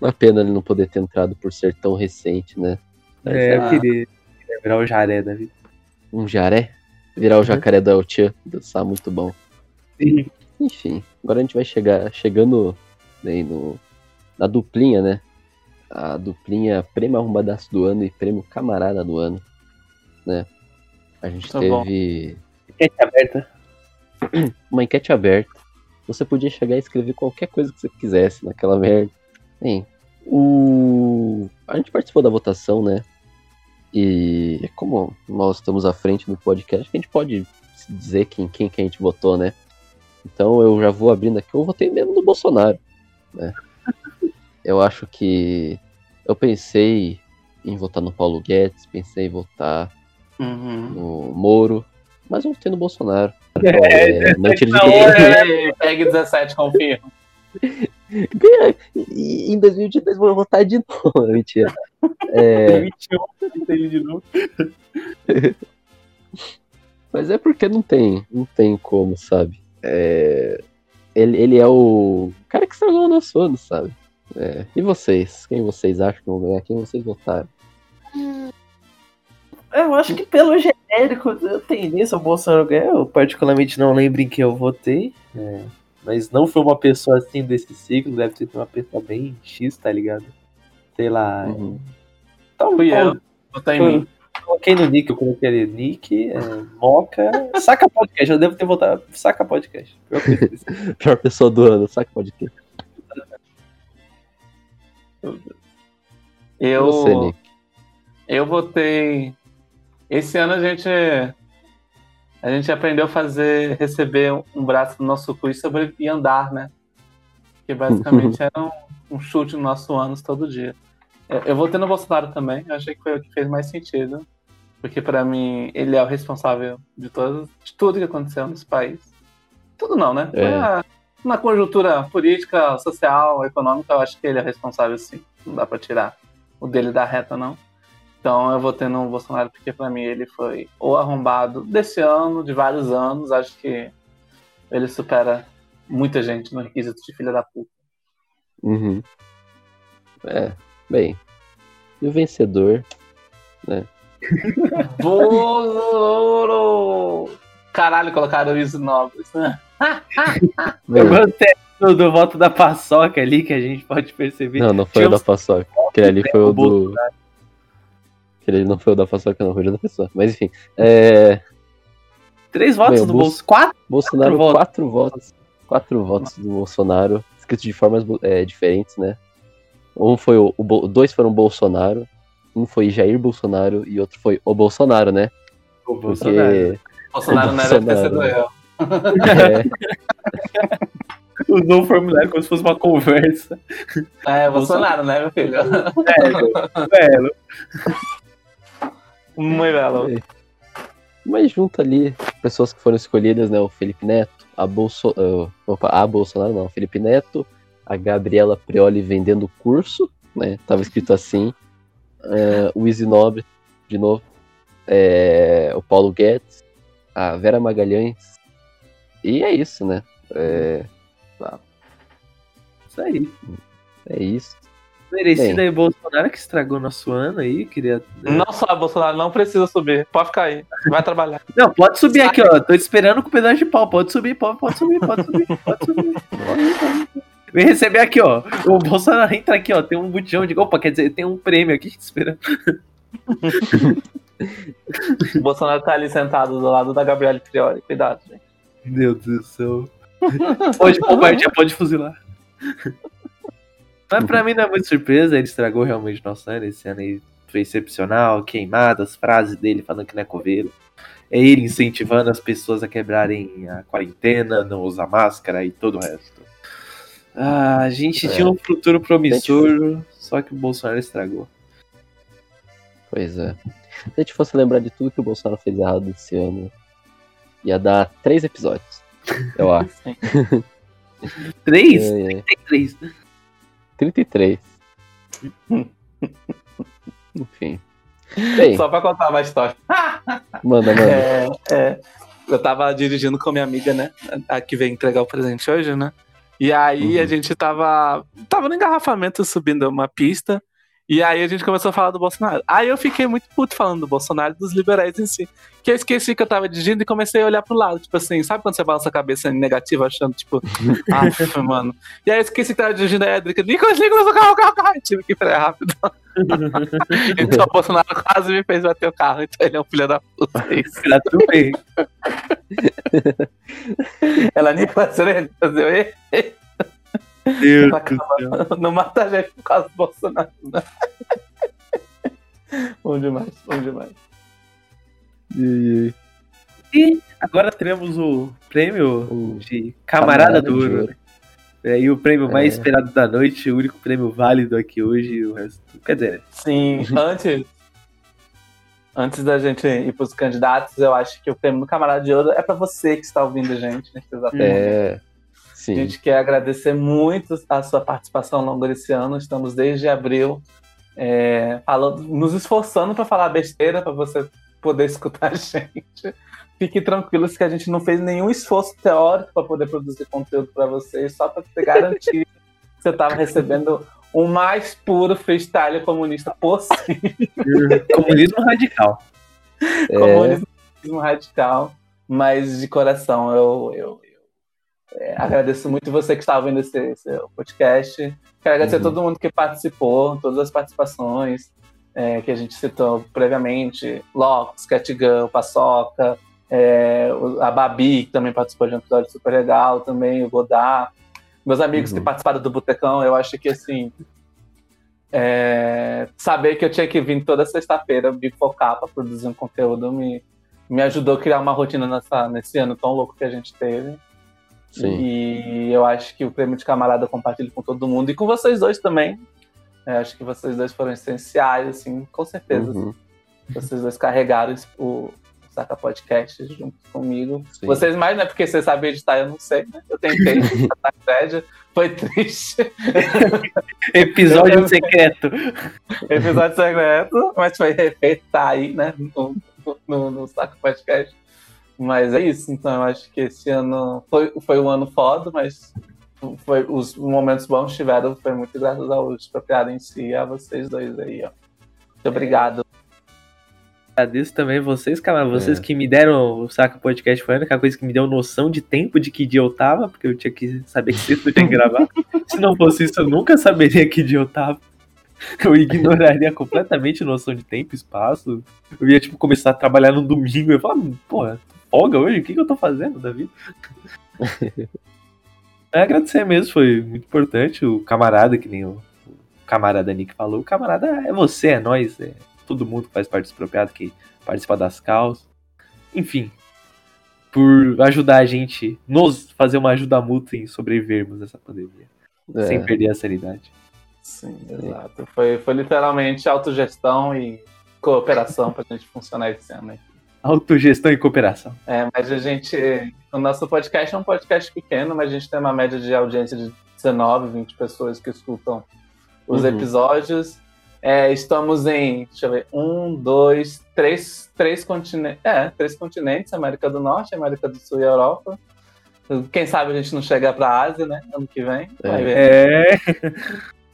Uma pena ele não poder ter entrado por ser tão recente, né? Mas É, é eu queria, queria virar o jaré da vida. um jaré. Virar o jacaré do El Tchan, dançar muito bom. Enfim, agora a gente vai chegar chegando aí no, na duplinha, né? A duplinha prêmio arrumbadaço do ano e prêmio camarada do ano, né? A gente Tá bom. teve Enquete aberta. [CLEARS THROAT] uma enquete aberta. Você podia chegar e escrever qualquer coisa que você quisesse naquela merda. Bem, o... a gente participou da votação, né? E como nós estamos à frente do podcast, a gente pode dizer quem, quem que a gente votou, né? Então eu já vou abrindo aqui. Eu votei mesmo no Bolsonaro, né? Eu acho que eu pensei em votar no Paulo Guedes, pensei em votar Uhum. no Moro, mas eu votei no Bolsonaro. [LAUGHS] É, É, não tire de na que- hora. Pegue 17, confirma. [LAUGHS] Ganha. E em 2022 eu vou votar de novo. [LAUGHS] Mentira. É, 21, ele de novo. Mas é porque não tem, não tem como, sabe? É, ele, ele é o cara que estragou o nosso ano, sabe? É, e vocês? Quem vocês acham que vão ganhar? Quem vocês votaram? Eu acho que pelo genérico eu tendência ao Bolsonaro ganhar. Eu particularmente não lembro em que eu votei. é, mas não foi uma pessoa assim desse ciclo. Deve ter sido uma pessoa bem X, tá ligado? Sei lá. Uhum. Tal, Fui tal- eu. Votar em mim. Coloquei no Nick, eu coloquei ali Nick, é, Moca, Saca Podcast. Eu devo ter votado Saca Podcast. Pior [LAUGHS] pessoa do ano, saca podcast. Eu, Você, Nick. eu votei. Esse ano a gente. A gente aprendeu a fazer, receber um braço no nosso cu e, sobre, e andar, né? Que basicamente [LAUGHS] era um, um chute no nosso ânus todo dia. Eu, eu votei no Bolsonaro também, eu achei que foi o que fez mais sentido. Porque pra mim ele é o responsável de, todas, de tudo que aconteceu nesse país. Tudo não, né? É. Na, na conjuntura política, social, econômica, eu acho que ele é responsável sim. Não dá pra tirar o dele da reta, não. Então eu votei no Bolsonaro porque pra mim ele foi o arrombado desse ano, de vários anos. Acho que ele supera muita gente no requisito de filha da puta. Uhum. É, bem. E o vencedor? [LAUGHS] Bolo! Caralho, colocaram o Iso Nobres. [LAUGHS] Bem, Eu gostei do, do voto da paçoca ali, que a gente pode perceber. não, não foi Tinha o da paçoca. Aquele ali foi o do. Bolsonaro. Aquele ali não foi o da paçoca, não, foi o da pessoa. Mas enfim. É. Três votos Bem, o do Bolso- bolso. Quatro? Bolsonaro, Quatro quatro votos. Quatro votos do Bolsonaro, escritos de formas é, diferentes, né? Um foi o, o dois foram Bolsonaro, um foi Jair Bolsonaro e outro foi o Bolsonaro, né? O Porque Bolsonaro. Bolsonaro não era Bolsonaro. eu. é, [LAUGHS] Usou o formulário como se fosse uma conversa. É, Bolsonaro, né, meu filho? Velho. Muito belo. mas junto ali, pessoas que foram escolhidas, né? O Felipe Neto, a Bolso, ah, opa, a Bolsonaro não, o Felipe Neto, a Gabriela Prioli vendendo curso, né? Tava escrito assim. é, o Easy Nobre, de novo. é, o Paulo Guedes, a Vera Magalhães. E é isso, né? É, Isso aí. é isso. Merecido Bem. aí Bolsonaro que estragou nosso ano aí. Queria. Não só Bolsonaro, não precisa subir. Pode ficar aí. Vai trabalhar. [LAUGHS] Não, pode subir aqui, ó. Tô te esperando com o pedaço de pau. Pode subir, pode, pode subir, pode subir, pode subir. [LAUGHS] Vem receber aqui, ó. O Bolsonaro entra aqui, ó. Tem um botijão de. Opa, quer dizer, tem um prêmio aqui te esperando. [LAUGHS] O Bolsonaro tá ali sentado do lado da Gabriela Priori. Cuidado, gente. Meu Deus do céu. [LAUGHS] Pode bombardear, pode fuzilar. Mas pra mim não é muito surpresa, ele estragou realmente nosso ano. Esse ano aí foi excepcional, queimadas, frases dele falando que não é coveiro. É ele incentivando as pessoas a quebrarem a quarentena, não usar máscara e todo o resto. Ah, a gente É. tinha um futuro promissor, só que o Bolsonaro estragou. Pois é. Se a gente fosse lembrar de tudo que o Bolsonaro fez errado esse ano, ia dar três episódios. Eu acho. [LAUGHS] Três? É, é. Tem três. 33. [LAUGHS] Enfim. Bem, Só pra contar uma história. [LAUGHS] manda, manda. É, é, eu tava dirigindo com minha amiga, né? A que veio entregar o presente hoje, né? E aí Uhum. a gente tava. Tava no engarrafamento subindo uma pista. E aí a gente começou a falar do Bolsonaro. Aí eu fiquei muito puto falando do Bolsonaro e dos liberais em si. Que eu esqueci que eu tava dirigindo e comecei a olhar pro lado. Tipo assim, sabe quando você balança a cabeça em negativo, achando, tipo, [LAUGHS] ah, mano. E aí eu esqueci que tava dirigindo a Edrica. Nicolas, Nicolas, o carro, o carro, o carro. Tive que frear rápido. [LAUGHS] então o Bolsonaro quase me fez bater o carro. Então ele é um filho da puta. Tá tudo bem. Ela nem passou ele fazer Deus céu. Não mata a gente por causa do Bolsonaro, né? [LAUGHS] bom demais, bom demais. E agora teremos o prêmio O de Camarada, do de Ouro. É aí o prêmio mais É. esperado da noite, o único prêmio válido aqui hoje e o resto. Quer dizer, Sim, [LAUGHS] antes, antes da gente ir pros candidatos, eu acho que o prêmio do Camarada de Ouro é pra você que está ouvindo a gente nesse exato momento. É. A Sim. gente quer agradecer muito a sua participação ao longo desse ano. Estamos desde abril é, falando, nos esforçando para falar besteira, para você poder [LAUGHS] escutar a gente. Fiquem tranquilos que a gente não fez nenhum esforço teórico para poder produzir conteúdo para vocês, só para garantir [LAUGHS] que você estava recebendo o mais puro freestyle comunista possível. [LAUGHS] Comunismo radical. É, Comunismo radical, mas de coração eu, eu, é, agradeço muito você que estava vendo esse, esse podcast. Quero agradecer Uhum. a todo mundo que participou, todas as participações é, que a gente citou previamente: Locks, Catgirl, Paçoca, é, a Babi, que também participou de um episódio super legal, também o Godard. Meus amigos Uhum. que participaram do Botecão, eu acho que assim. é, saber que eu tinha que vir toda sexta-feira me focar para produzir um conteúdo me, me ajudou a criar uma rotina nessa, nesse ano tão louco que a gente teve. Sim. E eu acho que o prêmio de camarada eu compartilho com todo mundo e com vocês dois também. Eu acho que vocês dois foram essenciais, assim, com certeza. Uhum. Vocês dois carregaram o Saca Podcast junto comigo. Sim. Vocês mais, né? Porque vocês sabem editar, eu não sei, né? Eu tentei, [LAUGHS] a tragédia foi triste. [LAUGHS] Episódio secreto. Episódio secreto, mas foi refeito, tá aí, né? No, no, no Saca Podcast. Mas é isso, então eu acho que esse ano foi, foi um ano foda, mas foi, os momentos bons tiveram, foi muito graças ao expropriado em si e a vocês dois aí, ó. Muito obrigado. Agradeço também vocês, cara. Vocês É. que me deram o Saca Podcast foi a única coisa que me deu noção de tempo de que dia eu tava, porque eu tinha que saber que sexta eu tinha que gravar. [LAUGHS] Se não fosse isso, eu nunca saberia que dia eu tava. Eu ignoraria completamente noção de tempo e espaço. Eu ia, tipo, começar a trabalhar no domingo e eu falava, porra, folga hoje? O que, que eu tô fazendo da vida? [LAUGHS] É, agradecer mesmo, foi muito importante. O camarada, que nem o, o camarada Nick falou, o camarada é você, é nós, é todo mundo que faz parte do expropriado, que participa das causas. Enfim, por ajudar a gente, nos fazer uma ajuda mútua em sobrevivermos dessa pandemia, É, sem perder a sanidade. Sim, exato. Foi, foi literalmente autogestão e cooperação pra gente funcionar esse ano aí. Autogestão e cooperação. É, mas a gente. O nosso podcast é um podcast pequeno, mas a gente tem uma média de audiência de 19, 20 pessoas que escutam os Uhum. episódios. É, estamos em, deixa eu ver, um, dois, três, três continentes. É, três continentes, América do Norte, América do Sul e Europa. Quem sabe a gente não chega pra Ásia, né? Ano que vem. Ver. É,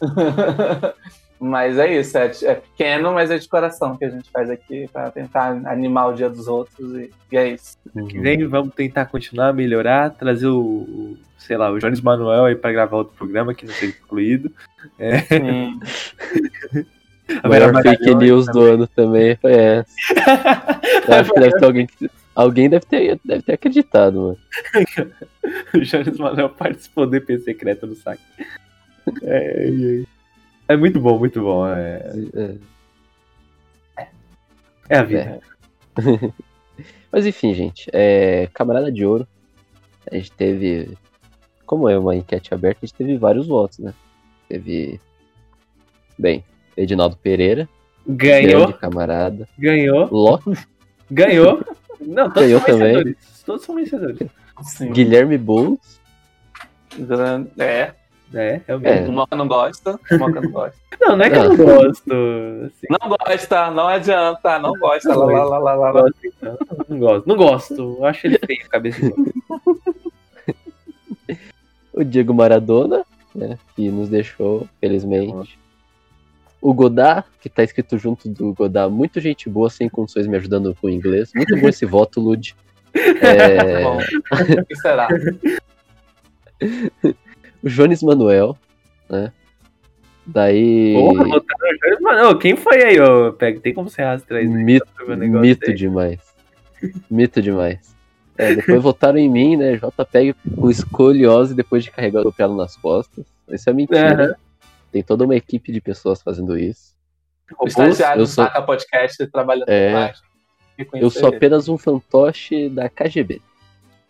[LAUGHS] mas é isso, é, é pequeno, mas é de coração que a gente faz aqui pra tentar animar o dia dos outros e, e é isso. uhum. que vem, vamos tentar continuar a melhorar, trazer o, sei lá, o Jones Manuel aí pra gravar outro programa que não foi incluído. Sim. [LAUGHS] A maior fake news do ano também foi essa. [LAUGHS] Acho que deve ter alguém que. Alguém deve ter, deve ter acreditado, mano. [LAUGHS] o Jones Manuel participou do EP secreto no saque. É, é, é muito bom, muito bom. É, É. é a vida. [LAUGHS] Mas enfim, gente. É, Camarada de Ouro. A gente teve. Como é uma enquete aberta, a gente teve vários votos, né? Teve. Bem, Edinaldo Pereira, Ganhou, grande camarada. ganhou, Loki, ganhou. Não, todos Ganhou são também. Todos são vencedores. Sim. Guilherme Boulos, É, É, realmente. É. o Moca não gosta, o Moca não gosta. [LAUGHS] Não, não é que eu Não. não gosto. Assim, Não gosta, não adianta, não gosta. Não lá, lá, lá, lá, lá, não lá. gosto, então. Não gosto. Não gosto. Eu acho ele feio, cabeça de [LAUGHS] o Diego Maradona, né? Que nos deixou, felizmente. O Godard, que tá escrito junto do Godard, muito gente boa, sem condições me ajudando com o inglês. Muito bom esse voto, Lud. [LAUGHS] É, Bom, o que será? O Jones Manuel, né? Daí. Porra, botaram o Jones Manuel. Quem foi aí, ô? Pega, tem como você rastrear isso? aí Mito, negócio mito aí? demais. Mito demais. É, depois [LAUGHS] votaram em mim, né? JPEG com escoliose depois de carregar o piano nas costas. Isso é mentira. Tem toda uma equipe de pessoas fazendo isso. O estagiário sou- Saca Podcast trabalhando É. com arte. Eu sou apenas um fantoche da KGB.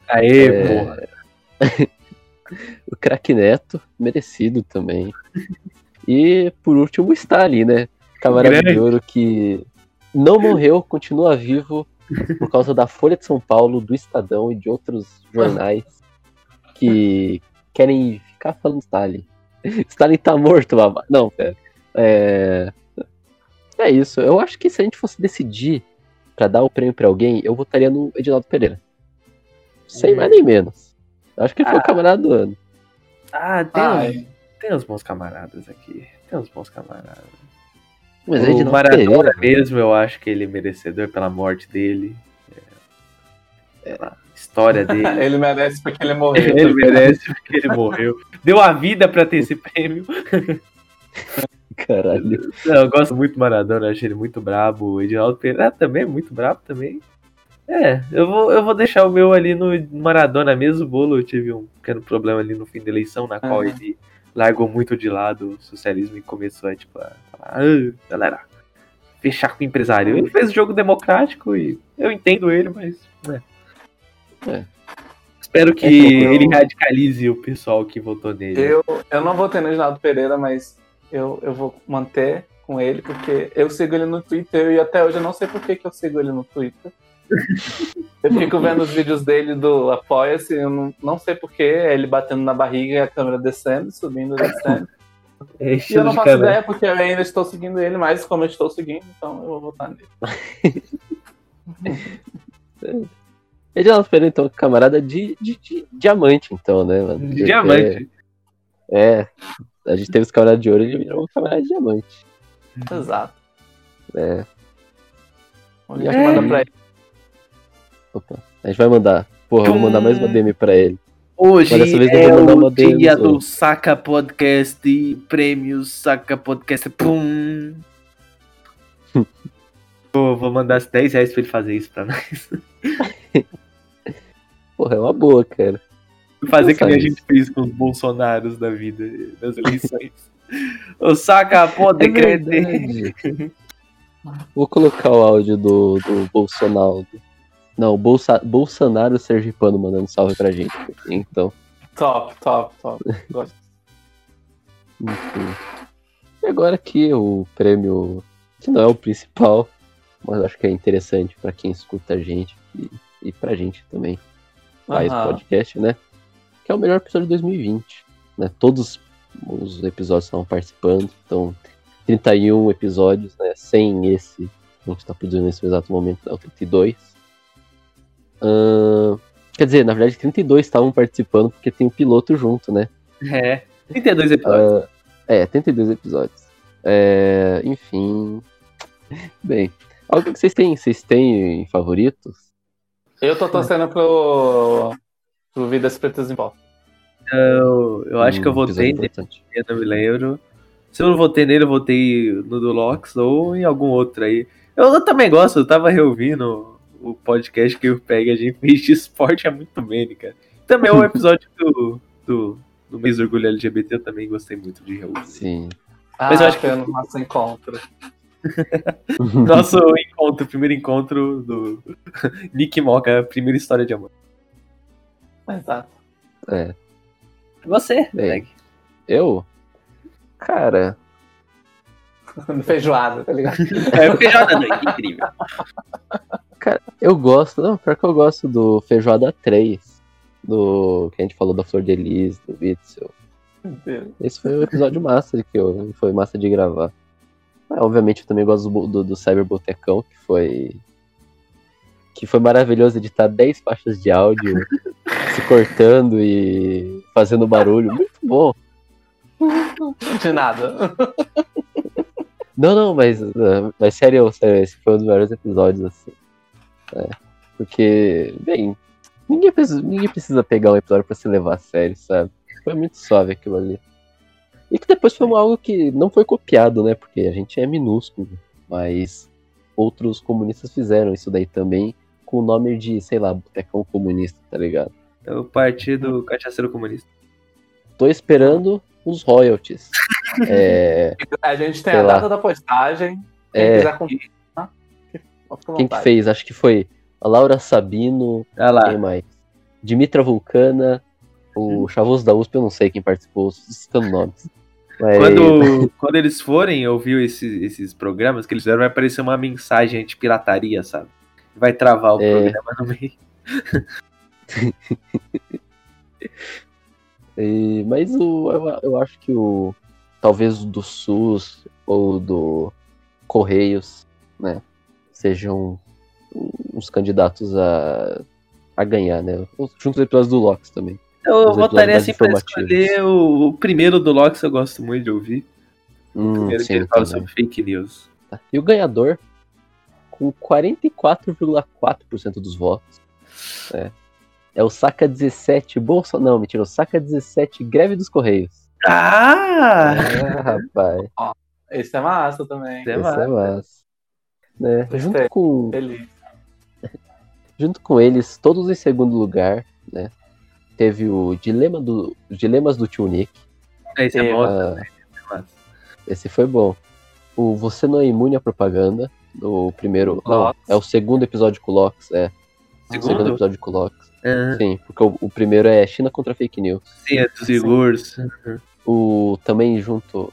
Aê, É. porra. [LAUGHS] O craque Neto, merecido também. E por último, o Stalin, né? Camarada de ouro que não morreu, continua vivo por causa da Folha de São Paulo, do Estadão e de outros jornais que querem ficar falando Stalin. Stalin tá morto, babá. Não, pera. É... é isso. Eu acho que se a gente fosse decidir pra dar o prêmio pra alguém, eu votaria no Edinaldo Pereira. Sem Hum. mais nem menos. Acho que ele foi o Ah. camarada do ano. Ah, tem, Ai, tem uns bons camaradas aqui. Tem uns bons camaradas. Mas o Edinaldo Maradona Pereira. mesmo, eu acho que ele é merecedor pela morte dele. É, pela história [LAUGHS] dele. Ele merece porque ele morreu. ele merece porque ele morreu. Deu a vida pra ter esse prêmio. Caralho. Não, eu gosto muito do Maradona, acho ele muito brabo. O Edinaldo Pereira também é muito brabo também. É, eu vou, eu vou deixar o meu ali no Maradona mesmo. O Bolo tive um pequeno problema ali no fim da eleição, na qual ele largou muito de lado o socialismo e começou a, tipo, a falar, "Ah, galera, fechar com o empresário. Ele fez o jogo democrático e eu entendo ele, mas. né. É. Espero que É eu- ele radicalize o pessoal que votou nele. Eu, eu não votei no Reginaldo Pereira, mas eu, eu vou manter com ele, porque eu sigo ele no Twitter e até hoje eu não sei por que, que eu sigo ele no Twitter. Eu fico vendo os vídeos dele do Apoia-se, eu não, não sei porquê, é ele batendo na barriga e a câmera descendo, subindo, descendo. É E eu não faço ideia porque eu ainda estou seguindo ele, mas como eu estou seguindo, então eu vou votar nele. [LAUGHS] Edinaldo Pereira, então, camarada de, de, de diamante, então, né, mano? De diamante. É. A gente teve os camaradas de ouro, ele virou um camarada de diamante. Exato. É. A gente É. manda pra ele. Opa. A gente vai mandar. Porra, eu vou mandar mais uma DM pra ele. Hoje é o dia do Saca Podcast prêmios Saca Podcast. Pum! [LAUGHS] Pô, vou mandar os 10 reais pra ele fazer isso pra nós. [LAUGHS] Porra, é uma boa, cara. Fazer que nem a gente fez com os Bolsonaros da vida, nas eleições. o Saca É Podcast. verdade. Vou colocar o áudio do, do Bolsonaro. Não, Bolsa, Bolsonaro Sergipano mandando salve pra gente. Então, Top, top, top. [LAUGHS] Gosto. enfim. E agora aqui o prêmio, que não é o principal, mas acho que é interessante pra quem escuta a gente e, e pra gente também. Faz Aham. podcast, né? Que é o melhor episódio de 2020. Né? Todos os episódios estavam participando, então 31 episódios, né? Sem esse que a gente tá produzindo nesse exato momento, é o 32. Ahn, quer dizer, na verdade 32 estavam participando porque tem o piloto junto, né? É. 32 episódios. Ah, é, 32 episódios. É, enfim. Bem, algo que vocês têm? Vocês têm favoritos? Eu tô torcendo pro, pro Vidas Pretas em Pó. eu, eu acho que eu Um votei nele, eu não me lembro. Se eu não votei nele, eu votei no do Lox ou em algum outro aí. Eu, eu também gosto, eu tava reouvindo o podcast que o Peg a gente fez de esporte é muito bem, cara. Também o episódio do, do, do mês do orgulho LGBT eu também gostei muito de reouvir. Sim. Ah, Mas eu acho que- foi no nosso encontro. [LAUGHS] Nosso encontro, primeiro encontro do [LAUGHS] Nick Moca, primeira história de amor. Exato. É. Você, Bem. Peg. Eu? Cara, [LAUGHS] Feijoada, tá ligado? É feijoada noite, incrível. Eu gosto. Não, pior que eu gosto do Feijoada 3. Do. Que a gente falou da Flor de Elis, do Witzel. Esse foi um episódio [LAUGHS] massa que eu, foi massa de gravar. Ah, obviamente eu também gosto do, do, do Cyber Botecão, que foi. Que foi maravilhoso editar 10 faixas de áudio se cortando e fazendo barulho. Muito bom. De nada. Não, não, mas, uh, mas sério, sério, esse foi um dos melhores episódios, assim. É, porque, bem, ninguém precisa, ninguém precisa pegar um episódio pra se levar a sério, sabe? Foi muito suave aquilo ali. E que depois foi algo que não foi copiado, né? Porque a gente é minúsculo, mas outros comunistas fizeram isso daí também com o nome de, sei lá, Botecão Comunista, tá ligado? É o Partido Cachaceiro Comunista. Tô esperando os royalties. [LAUGHS] É, A gente tem a lá. data da postagem. Quem é, quiser quem que fez? Acho que foi a Laura Sabino, Olha lá. Quem mais? Dimitra Vulcana, o Chavoso da USP, eu não sei quem participou, citando nomes. Mas, Quando, quando eles forem ouvir esses, esses programas que eles fizeram, vai aparecer uma mensagem anti-pirataria, sabe? Vai travar o É. programa no meio. [LAUGHS] e- mas o, eu, eu acho que o. Talvez o do SUS ou do Correios, né? Sejam uns candidatos a, a ganhar, né? Junto os episódios do Lox também. Eu Os votaria assim pra escolher o, o primeiro do Lox, eu gosto muito de ouvir. Hum, primeiro que sim, ele fala também. sobre fake news. Tá. E o ganhador, com 44,4% dos votos, é, é o Saca 17 Bolsa. Não, mentira, o Saca 17 Greve dos Correios. Ah! É, rapaz, Esse é massa também. Esse é esse massa. é massa. Né? Junto com, Feliz. junto com eles, todos em segundo lugar, né? Teve o Dilema do, Dilemas do Tio Nick. Esse é Sim, bom. ah, massa. esse foi bom. O Você Não é Imune à Propaganda. O primeiro. Não, é o segundo episódio com o Lox, é. O segundo Segundo? episódio com o Lox. Ah, Sim, porque o, o primeiro é China contra fake news. sim, é dos seguros. O, também junto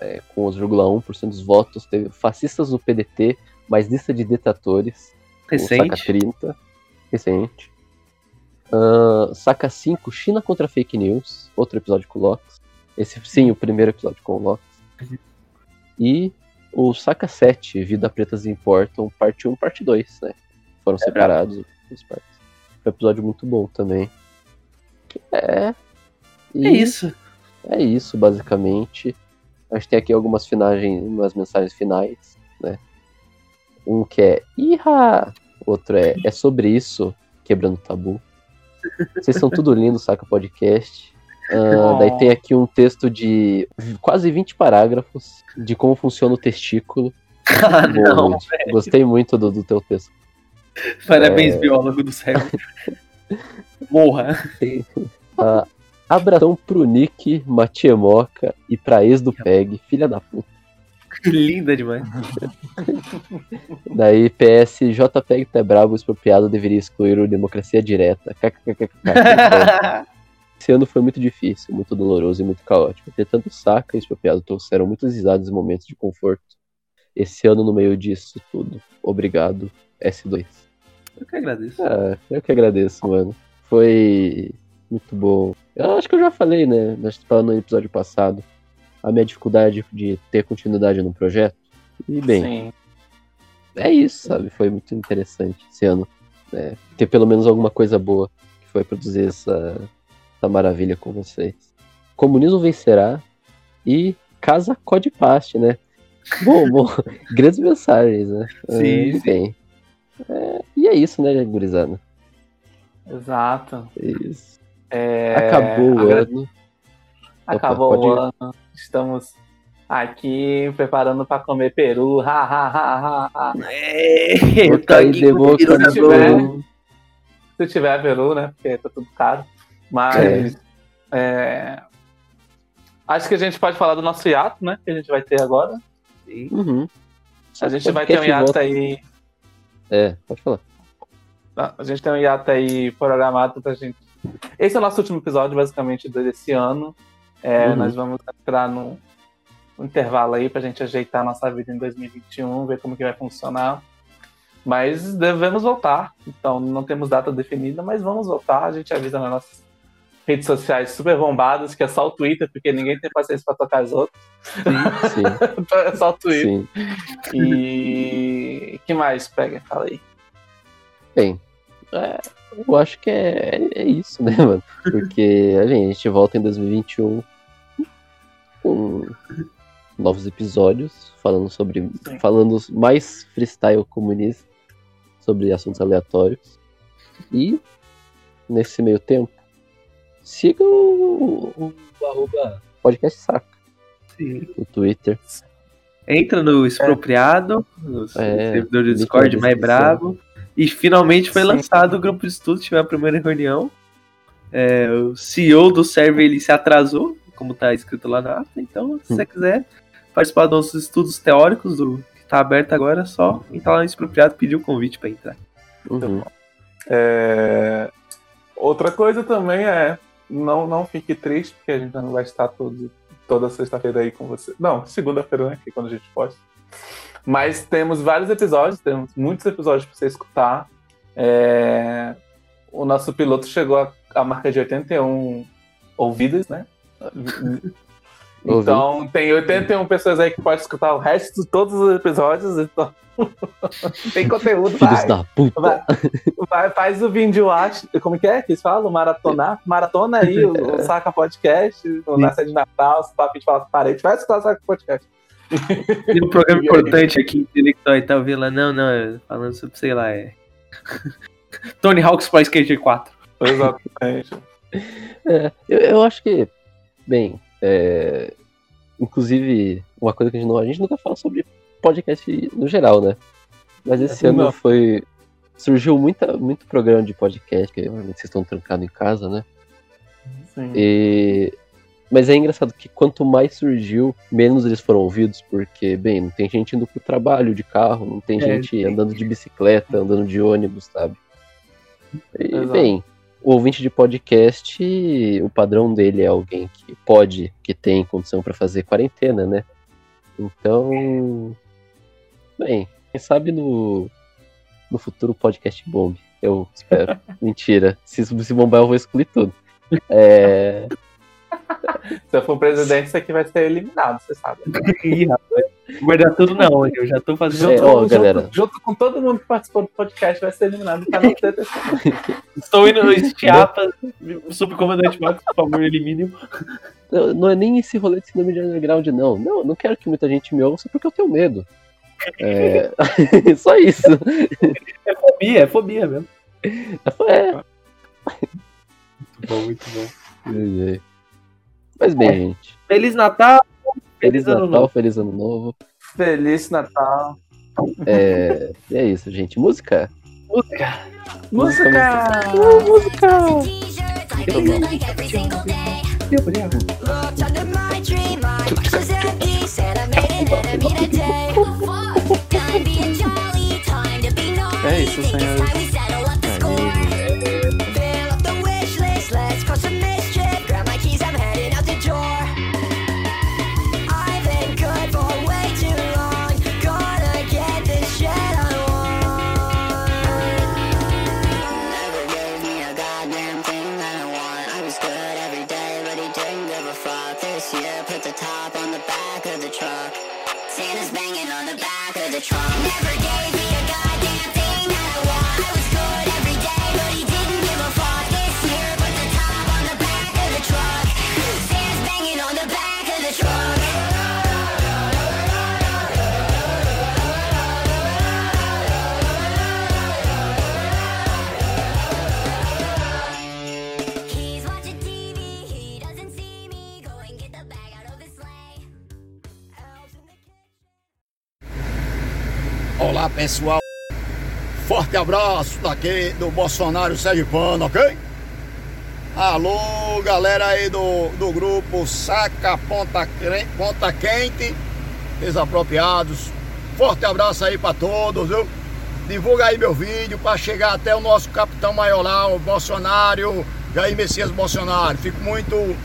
é, com os 0,1% dos votos, teve fascistas do PDT, mais lista de detratores. O Saca Recente. 30. Recente. Ahn, saca 5, China contra fake news. Outro episódio com o Lox. Esse sim, o primeiro episódio com o Lox. E o Saca 7, Vida Pretas Importam, parte 1 parte 2, né? Foram separados as partes. Foi um episódio muito bom também. É. E É isso. é isso, basicamente. A gente tem aqui algumas finagens, umas mensagens finais, né? Um que é Iha! Outro é É sobre isso, quebrando tabu. Vocês são tudo lindo, saca podcast. Ah, daí tem aqui um texto de quase 20 parágrafos de como funciona o testículo. Ah, Bom, não. Gostei muito do, do teu texto. Parabéns, É. biólogo do céu. [LAUGHS] Morra. Ah, abração pro Nick, Matiemoca e pra ex do PEG, filha da puta. Linda demais. [LAUGHS] Daí, PS, JPEG tá brabo, expropriado, deveria excluir o Democracia Direta. KKKK. [LAUGHS] Esse ano foi muito difícil, muito doloroso e muito caótico. Entretanto, Saca e Expropriado trouxeram muitas risadas e momentos de conforto. Esse ano, no meio disso tudo. Obrigado, S2. Eu que agradeço. Ah, eu que agradeço, mano. Foi muito bom. Eu acho que eu já falei, né? Nós falando no episódio passado. A minha dificuldade de ter continuidade no projeto. E bem, Sim. é isso, sabe? Foi muito interessante esse ano. né? Ter pelo menos alguma coisa boa que foi produzir essa, essa maravilha com vocês. Comunismo vencerá e casa Code Paste, né? Bom, bom. [LAUGHS] Grandes mensagens, né? Sim, Ah, sim. bem. É, e é isso, né, gurizada? Exato. É isso. É, Acabou o ano. Acabou Opa, o ano. Estamos aqui preparando para comer peru. Ha, ha, ha, ha, ha. É, eu tô Botar aí peru na Se tiver. Se tiver peru, né? Porque tá tudo caro. Mas é, acho que a gente pode falar do nosso hiato, né? Que a gente vai ter agora. Sim. Uhum. A gente vai ter um hiato volta- aí. É, pode falar. A gente tem um hiato aí programado pra gente. Esse é o nosso último episódio, basicamente, desse ano. É, Uhum. Nós vamos entrar num, intervalo aí pra gente ajeitar nossa vida em 2021, ver como que vai funcionar. Mas devemos voltar. Então, não temos data definida, mas vamos voltar. A gente avisa nas nossas redes sociais super bombadas, que é só o Twitter, porque ninguém tem paciência pra tocar as outras. Sim, Então [LAUGHS] é só o Twitter. sim. E que mais? Pega, fala aí. Bem, é, eu acho que é, é isso, [LAUGHS] né, mano? Porque a gente, a gente volta em 2021 com novos episódios falando sobre. Sim. falando mais freestyle comunista sobre assuntos aleatórios. E nesse meio tempo, siga o, o, o arroba podcast saca Sim. no Twitter. Entra no expropriado, no É, servidor do Discord mais descrição. E finalmente foi Sim. lançado o grupo de estudos, tive a primeira reunião. É, o CEO do server ele se atrasou, como tá escrito lá na ata. Então, se Hum. você quiser participar dos nossos estudos teóricos do que tá aberto agora, é só entrar lá no expropriado e pedir o convite para entrar. Uhum. É, Outra coisa também é não, não fique triste, porque a gente não vai estar todo, toda sexta-feira aí com você. Não, segunda-feira, né? Que é quando a gente posta. Mas temos vários episódios, temos muitos episódios para você escutar. É, O nosso piloto chegou à marca de 81 ouvidas, né? [LAUGHS] Ouvi. Então tem 81 pessoas aí que podem escutar o resto de todos os episódios. Então [LAUGHS] tem conteúdo, Filhos vai. da puta. Vai, vai, faz o vídeo watch, como que é que eles falam? Maratonar? Maratona aí o, o [LAUGHS] Saca Podcast, o Nessa de Natal, o Papo de Fala com Parede, vai escutar o Saca Podcast. [LAUGHS] Tem um programa importante aqui, intelectual e tal, vendo lá, não, não, falando sobre, sei lá, é. [LAUGHS] Tony Hawk's Pro Skater 4. Exatamente. [LAUGHS] É, eu, eu acho que, bem, é, inclusive, uma coisa que a gente, não, a gente nunca fala sobre podcast no geral, né? Mas esse ano Não. foi. Surgiu muita, muito programa de podcast, que vocês estão trancados em casa, né? Sim. E... Mas é engraçado que quanto mais surgiu, menos eles foram ouvidos, porque, bem, não tem gente indo pro trabalho de carro, não tem É, gente tem. andando de bicicleta, andando de ônibus, sabe? E, Exato. bem, o ouvinte de podcast, o padrão dele é alguém que pode, que tem condição pra fazer quarentena, né? Então, bem, quem sabe no, no futuro o podcast bombe. Eu espero. [LAUGHS] Mentira. Se, se bombar, eu vou excluir tudo. É, Se eu for presidente, isso aqui vai ser eliminado, você sabe. Ih, rapaz. Guardar tudo onde? Eu já tô fazendo. É, ó, galera. junto com todo mundo que participou do podcast, vai ser eliminado pra não ter pessoa. Estou indo no Estiapa, subcomandante Max, por favor, elimine-o. Não, não é nem esse rolê de síndrome de underground, não. Não, não quero que muita gente me ouça porque eu tenho medo. É... [LAUGHS] Só isso. É fobia, é fobia mesmo. É. Muito bom, muito bom. Mas bem, gente. Feliz Natal! Feliz Ano Natal, Novo. feliz ano novo. Feliz Natal. É... e é isso, gente. Música? Música! Música! É isso, senhores. Pessoal, forte abraço daqui do Bolsonaro Sergipano, ok? Alô galera aí do, do grupo Saca Ponta, Ponta Quente, desapropriados, forte abraço aí pra todos, viu? Divulga aí meu vídeo para chegar até o nosso capitão maior lá, o Bolsonaro, Jair Messias Bolsonaro. Fico muito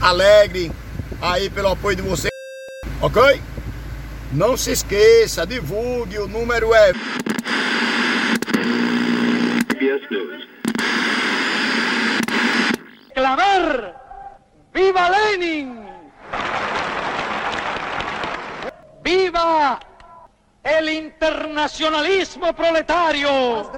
alegre aí pelo apoio de vocês, ok? Não se esqueça, divulgue, o número é. Clamar! Viva Lenin! Viva el internacionalismo proletario!